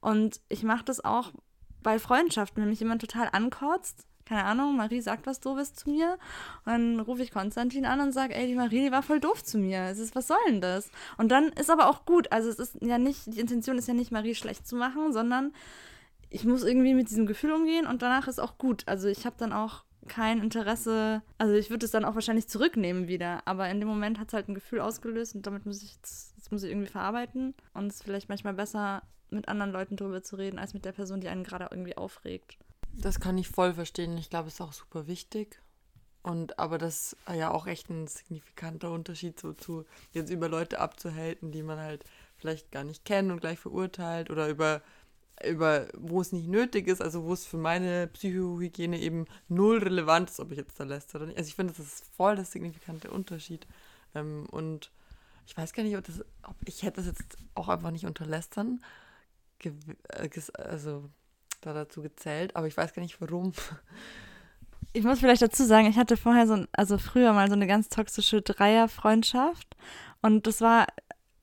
Und ich mache das auch bei Freundschaften, wenn mich jemand total ankotzt, keine Ahnung, Marie sagt was Doofes zu mir. Und dann rufe ich Konstantin an und sage, ey, die Marie, die war voll doof zu mir. Es ist, was soll denn das? Und dann ist aber auch gut. Also es ist ja nicht, die Intention ist ja nicht, Marie schlecht zu machen, sondern ich muss irgendwie mit diesem Gefühl umgehen und danach ist auch gut. Also ich habe dann auch kein Interesse, also ich würde es dann auch wahrscheinlich zurücknehmen wieder, aber in dem Moment hat es halt ein Gefühl ausgelöst und damit muss ich, das, das muss ich irgendwie verarbeiten und es ist vielleicht manchmal besser, mit anderen Leuten drüber zu reden, als mit der Person, die einen gerade irgendwie aufregt. Das kann ich voll verstehen. Ich glaube, es ist auch super wichtig. Und aber das ist ja auch echt ein signifikanter Unterschied so zu jetzt über Leute abzuhalten, die man halt vielleicht gar nicht kennt und gleich verurteilt oder über über wo es nicht nötig ist, also wo es für meine Psychohygiene eben null relevant ist, ob ich jetzt da lästere oder nicht. Also ich finde, das ist voll der signifikante Unterschied. Ähm, und ich weiß gar nicht, ob, das, ob ich hätte das jetzt auch einfach nicht unter Lästern äh, also da dazu gezählt, aber ich weiß gar nicht warum. Ich muss vielleicht dazu sagen, ich hatte vorher so, also früher mal so eine ganz toxische Dreierfreundschaft und das war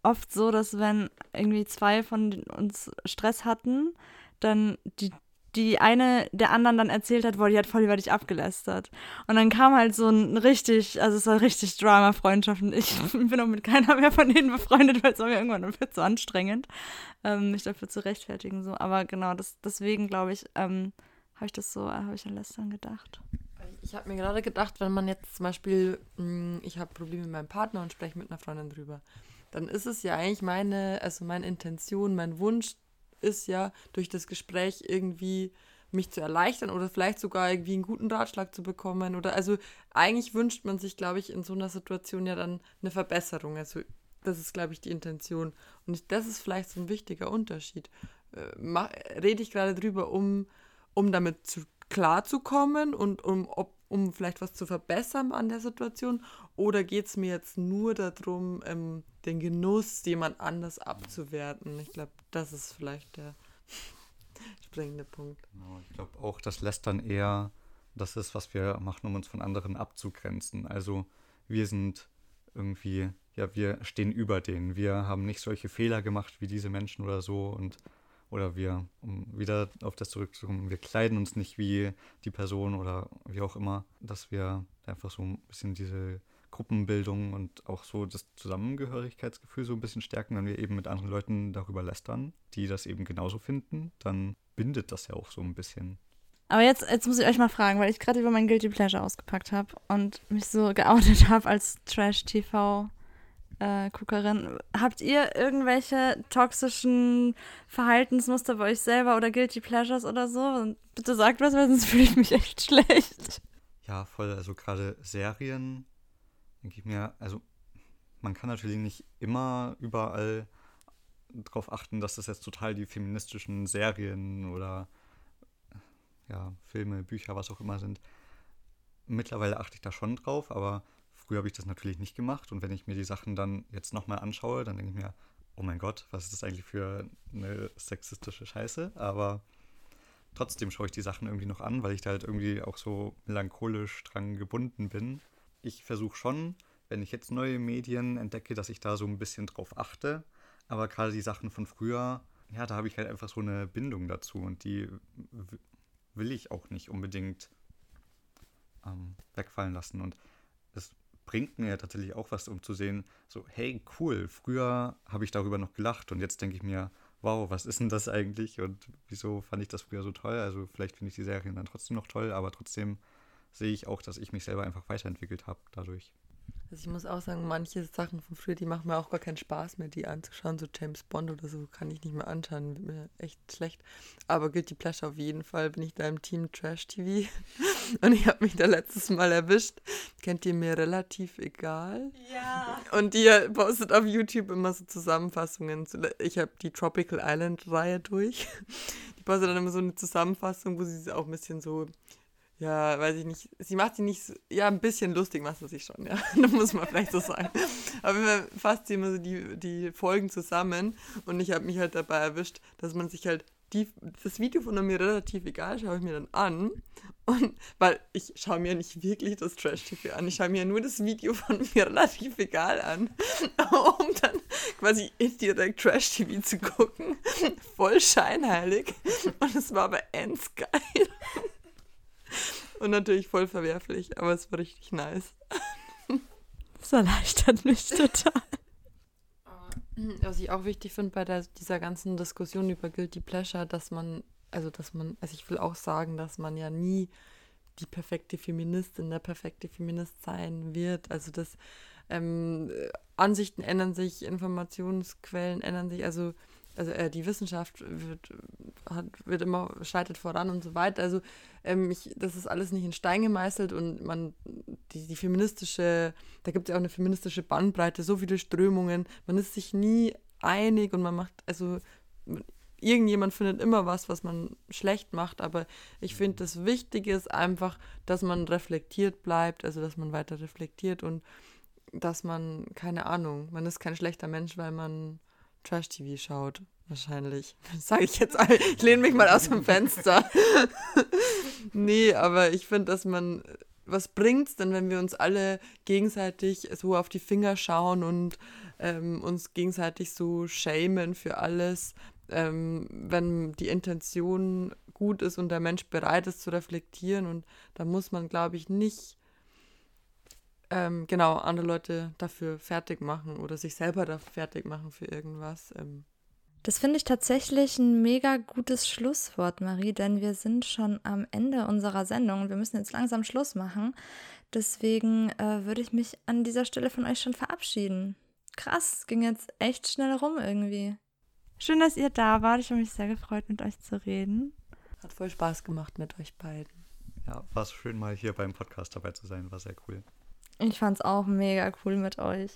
oft so, dass wenn irgendwie zwei von uns Stress hatten, dann die die eine der anderen dann erzählt hat, boah, die hat voll über dich abgelästert. Und dann kam halt so ein richtig, also es war richtig Drama-Freundschaft und ich bin auch mit keiner mehr von denen befreundet, weil es war mir irgendwann viel zu anstrengend, ähm, mich dafür zu rechtfertigen. So. Aber genau, das, deswegen glaube ich, ähm, habe ich das so, habe ich an Lästern gedacht. Ich habe mir gerade gedacht, wenn man jetzt zum Beispiel, mh, hm, ich habe Probleme mit meinem Partner und spreche mit einer Freundin drüber, dann ist es ja eigentlich meine, also meine Intention, mein Wunsch, ist ja, durch das Gespräch irgendwie mich zu erleichtern oder vielleicht sogar irgendwie einen guten Ratschlag zu bekommen. Oder also eigentlich wünscht man sich, glaube ich, in so einer Situation ja dann eine Verbesserung. Also das ist, glaube ich, die Intention. Und das ist vielleicht so ein wichtiger Unterschied. Äh, rede ich gerade drüber, um, um damit zu, klarzukommen und um, ob, um vielleicht was zu verbessern an der Situation? Oder geht es mir jetzt nur darum, ähm, den Genuss jemand anders abzuwerten. Ich glaube, das ist vielleicht der springende Punkt. Genau, ich glaube auch, dass Lästern eher das ist, was wir machen, um uns von anderen abzugrenzen. Also wir sind irgendwie, ja, wir stehen über denen. Wir haben nicht solche Fehler gemacht wie diese Menschen oder so und oder wir, um wieder auf das zurückzukommen, wir kleiden uns nicht wie die Person oder wie auch immer, dass wir einfach so ein bisschen diese Gruppenbildung und auch so das Zusammengehörigkeitsgefühl so ein bisschen stärken, wenn wir eben mit anderen Leuten darüber lästern, die das eben genauso finden, dann bindet das ja auch so ein bisschen. Aber jetzt, jetzt muss ich euch mal fragen, weil ich gerade über mein Guilty Pleasure ausgepackt habe und mich so geoutet habe als Trash-TV. Äh, Guckerin. Habt ihr irgendwelche toxischen Verhaltensmuster bei euch selber oder Guilty Pleasures oder so? Bitte sagt was, weil sonst fühle ich mich echt schlecht. Ja, voll. Also gerade Serien denke ich mir, also man kann natürlich nicht immer überall darauf achten, dass das jetzt total die feministischen Serien oder ja, Filme, Bücher, was auch immer sind. Mittlerweile achte ich da schon drauf, aber früher habe ich das natürlich nicht gemacht. Und wenn ich mir die Sachen dann jetzt nochmal anschaue, dann denke ich mir, oh mein Gott, was ist das eigentlich für eine sexistische Scheiße? Aber trotzdem schaue ich die Sachen irgendwie noch an, weil ich da halt irgendwie auch so melancholisch dran gebunden bin ich versuche schon, wenn ich jetzt neue Medien entdecke, dass ich da so ein bisschen drauf achte. Aber gerade die Sachen von früher, ja, da habe ich halt einfach so eine Bindung dazu und die will ich auch nicht unbedingt ähm, wegfallen lassen. Und bringt mir tatsächlich auch was, um zu sehen, so, hey, cool, früher habe ich darüber noch gelacht und jetzt denke ich mir, wow, was ist denn das eigentlich und wieso fand ich das früher so toll? Also vielleicht finde ich die Serien dann trotzdem noch toll, aber trotzdem sehe ich auch, dass ich mich selber einfach weiterentwickelt habe dadurch. Also ich muss auch sagen, manche Sachen von früher, die machen mir auch gar keinen Spaß mehr, die anzuschauen. So James Bond oder so kann ich nicht mehr anschauen, wird mir echt schlecht. Aber Guilty Pleasure auf jeden Fall bin ich da im Team Trash TV. Und ich habe mich da letztes Mal erwischt. Kennt ihr mir relativ egal? Ja. Und ihr postet auf YouTube immer so Zusammenfassungen. Ich habe die Tropical Island Reihe durch. Die postet dann immer so eine Zusammenfassung, wo sie auch ein bisschen so ja, weiß ich nicht, sie macht sie nicht, so, ja, ein bisschen lustig macht sie sich schon, ja, da muss man vielleicht so sagen. Aber wir fasst sie immer so die, die Folgen zusammen und ich habe mich halt dabei erwischt, dass man sich halt die, das Video von mir relativ egal, schaue ich mir dann an. Und weil ich schaue mir nicht wirklich das Trash-TV an, ich schaue mir nur das Video von mir relativ egal an, um dann quasi indirekt Trash-TV zu gucken. Voll scheinheilig. Und es war aber ends geil. Und natürlich voll verwerflich, aber es war richtig nice. Das erleichtert mich total. Was ich auch wichtig finde bei der, dieser ganzen Diskussion über Guilty Pleasure, dass man, also dass man, also ich will auch sagen, dass man ja nie die perfekte Feministin, der perfekte Feminist sein wird. Also dass ähm, Ansichten ändern sich, Informationsquellen ändern sich, also also äh, die Wissenschaft wird, hat, wird immer schreitet voran und so weiter. Also ähm, ich, das ist alles nicht in Stein gemeißelt und man, die, die feministische, da gibt es ja auch eine feministische Bandbreite, so viele Strömungen, man ist sich nie einig und man macht, also irgendjemand findet immer was, was man schlecht macht, aber ich finde, das Wichtige ist einfach, dass man reflektiert bleibt, also dass man weiter reflektiert und dass man, keine Ahnung, man ist kein schlechter Mensch, weil man Trash-TV schaut. Wahrscheinlich. Das sage ich jetzt. Ich lehne mich mal aus dem Fenster. nee, aber ich finde, dass man. Was bringt's denn, wenn wir uns alle gegenseitig so auf die Finger schauen und ähm, uns gegenseitig so schämen für alles, ähm, wenn die Intention gut ist und der Mensch bereit ist zu reflektieren? Und da muss man, glaube ich, nicht ähm, genau, andere Leute dafür fertig machen oder sich selber dafür fertig machen für irgendwas. Ähm. Das finde ich tatsächlich ein mega gutes Schlusswort, Marie, denn wir sind schon am Ende unserer Sendung und wir müssen jetzt langsam Schluss machen. Deswegen äh, würde ich mich an dieser Stelle von euch schon verabschieden. Krass, ging jetzt echt schnell rum irgendwie. Schön, dass ihr da wart. Ich habe mich sehr gefreut, mit euch zu reden. Hat voll Spaß gemacht mit euch beiden. Ja, war es schön, mal hier beim Podcast dabei zu sein. War sehr cool. Ich fand es auch mega cool mit euch.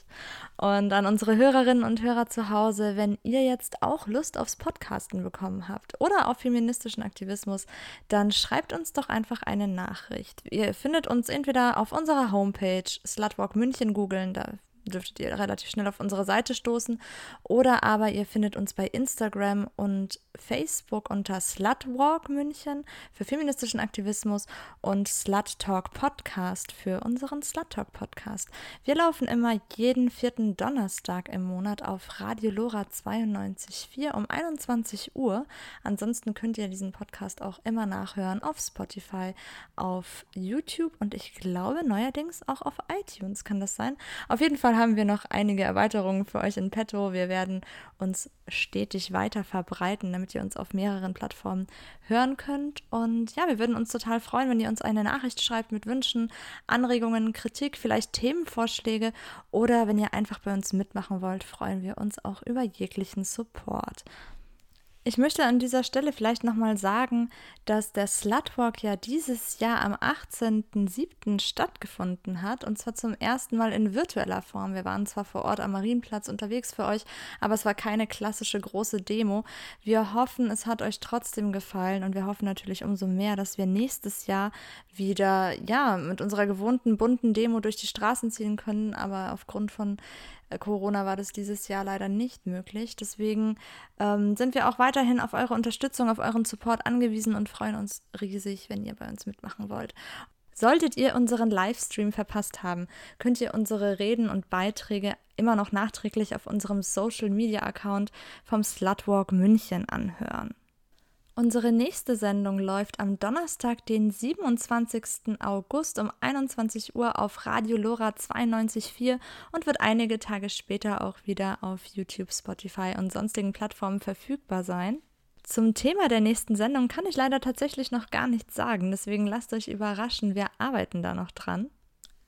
Und an unsere Hörerinnen und Hörer zu Hause, wenn ihr jetzt auch Lust aufs Podcasten bekommen habt oder auf feministischen Aktivismus, dann schreibt uns doch einfach eine Nachricht. Ihr findet uns entweder auf unserer Homepage Slutwalk München googeln, da dürftet ihr relativ schnell auf unsere Seite stoßen. Oder aber ihr findet uns bei Instagram und Facebook unter Slutwalk München für feministischen Aktivismus und Slut Talk Podcast für unseren Slut Talk Podcast. Wir laufen immer jeden vierten Donnerstag im Monat auf Radio Lora 92.4 um 21 Uhr. Ansonsten könnt ihr diesen Podcast auch immer nachhören auf Spotify, auf YouTube und ich glaube neuerdings auch auf iTunes kann das sein. Auf jeden Fall haben wir noch einige Erweiterungen für euch in petto. Wir werden uns stetig weiter verbreiten, damit ihr uns auf mehreren Plattformen hören könnt. Und ja, wir würden uns total freuen, wenn ihr uns eine Nachricht schreibt mit Wünschen, Anregungen, Kritik, vielleicht Themenvorschläge oder wenn ihr einfach bei uns mitmachen wollt, freuen wir uns auch über jeglichen Support. Ich möchte an dieser Stelle vielleicht nochmal sagen, dass der Slutwalk ja dieses Jahr am 18.07. stattgefunden hat und zwar zum ersten Mal in virtueller Form. Wir waren zwar vor Ort am Marienplatz unterwegs für euch, aber es war keine klassische große Demo. Wir hoffen, es hat euch trotzdem gefallen und wir hoffen natürlich umso mehr, dass wir nächstes Jahr wieder, ja, mit unserer gewohnten bunten Demo durch die Straßen ziehen können, aber aufgrund von Corona war das dieses Jahr leider nicht möglich. Deswegen ähm, sind wir auch weiterhin auf eure Unterstützung, auf euren Support angewiesen und freuen uns riesig, wenn ihr bei uns mitmachen wollt. Solltet ihr unseren Livestream verpasst haben, könnt ihr unsere Reden und Beiträge immer noch nachträglich auf unserem Social Media Account vom Slutwalk München anhören. Unsere nächste Sendung läuft am Donnerstag, den 27. August um 21 Uhr auf Radio Lora 92.4 und wird einige Tage später auch wieder auf YouTube, Spotify und sonstigen Plattformen verfügbar sein. Zum Thema der nächsten Sendung kann ich leider tatsächlich noch gar nichts sagen, deswegen lasst euch überraschen, wir arbeiten da noch dran.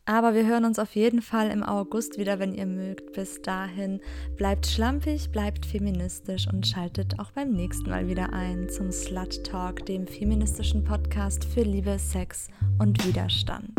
Aber wir hören uns auf jeden Fall im August wieder, wenn ihr mögt. Bis dahin bleibt schlampig, bleibt feministisch und schaltet auch beim nächsten Mal wieder ein zum Slut Talk, dem feministischen Podcast für Liebe, Sex und Widerstand.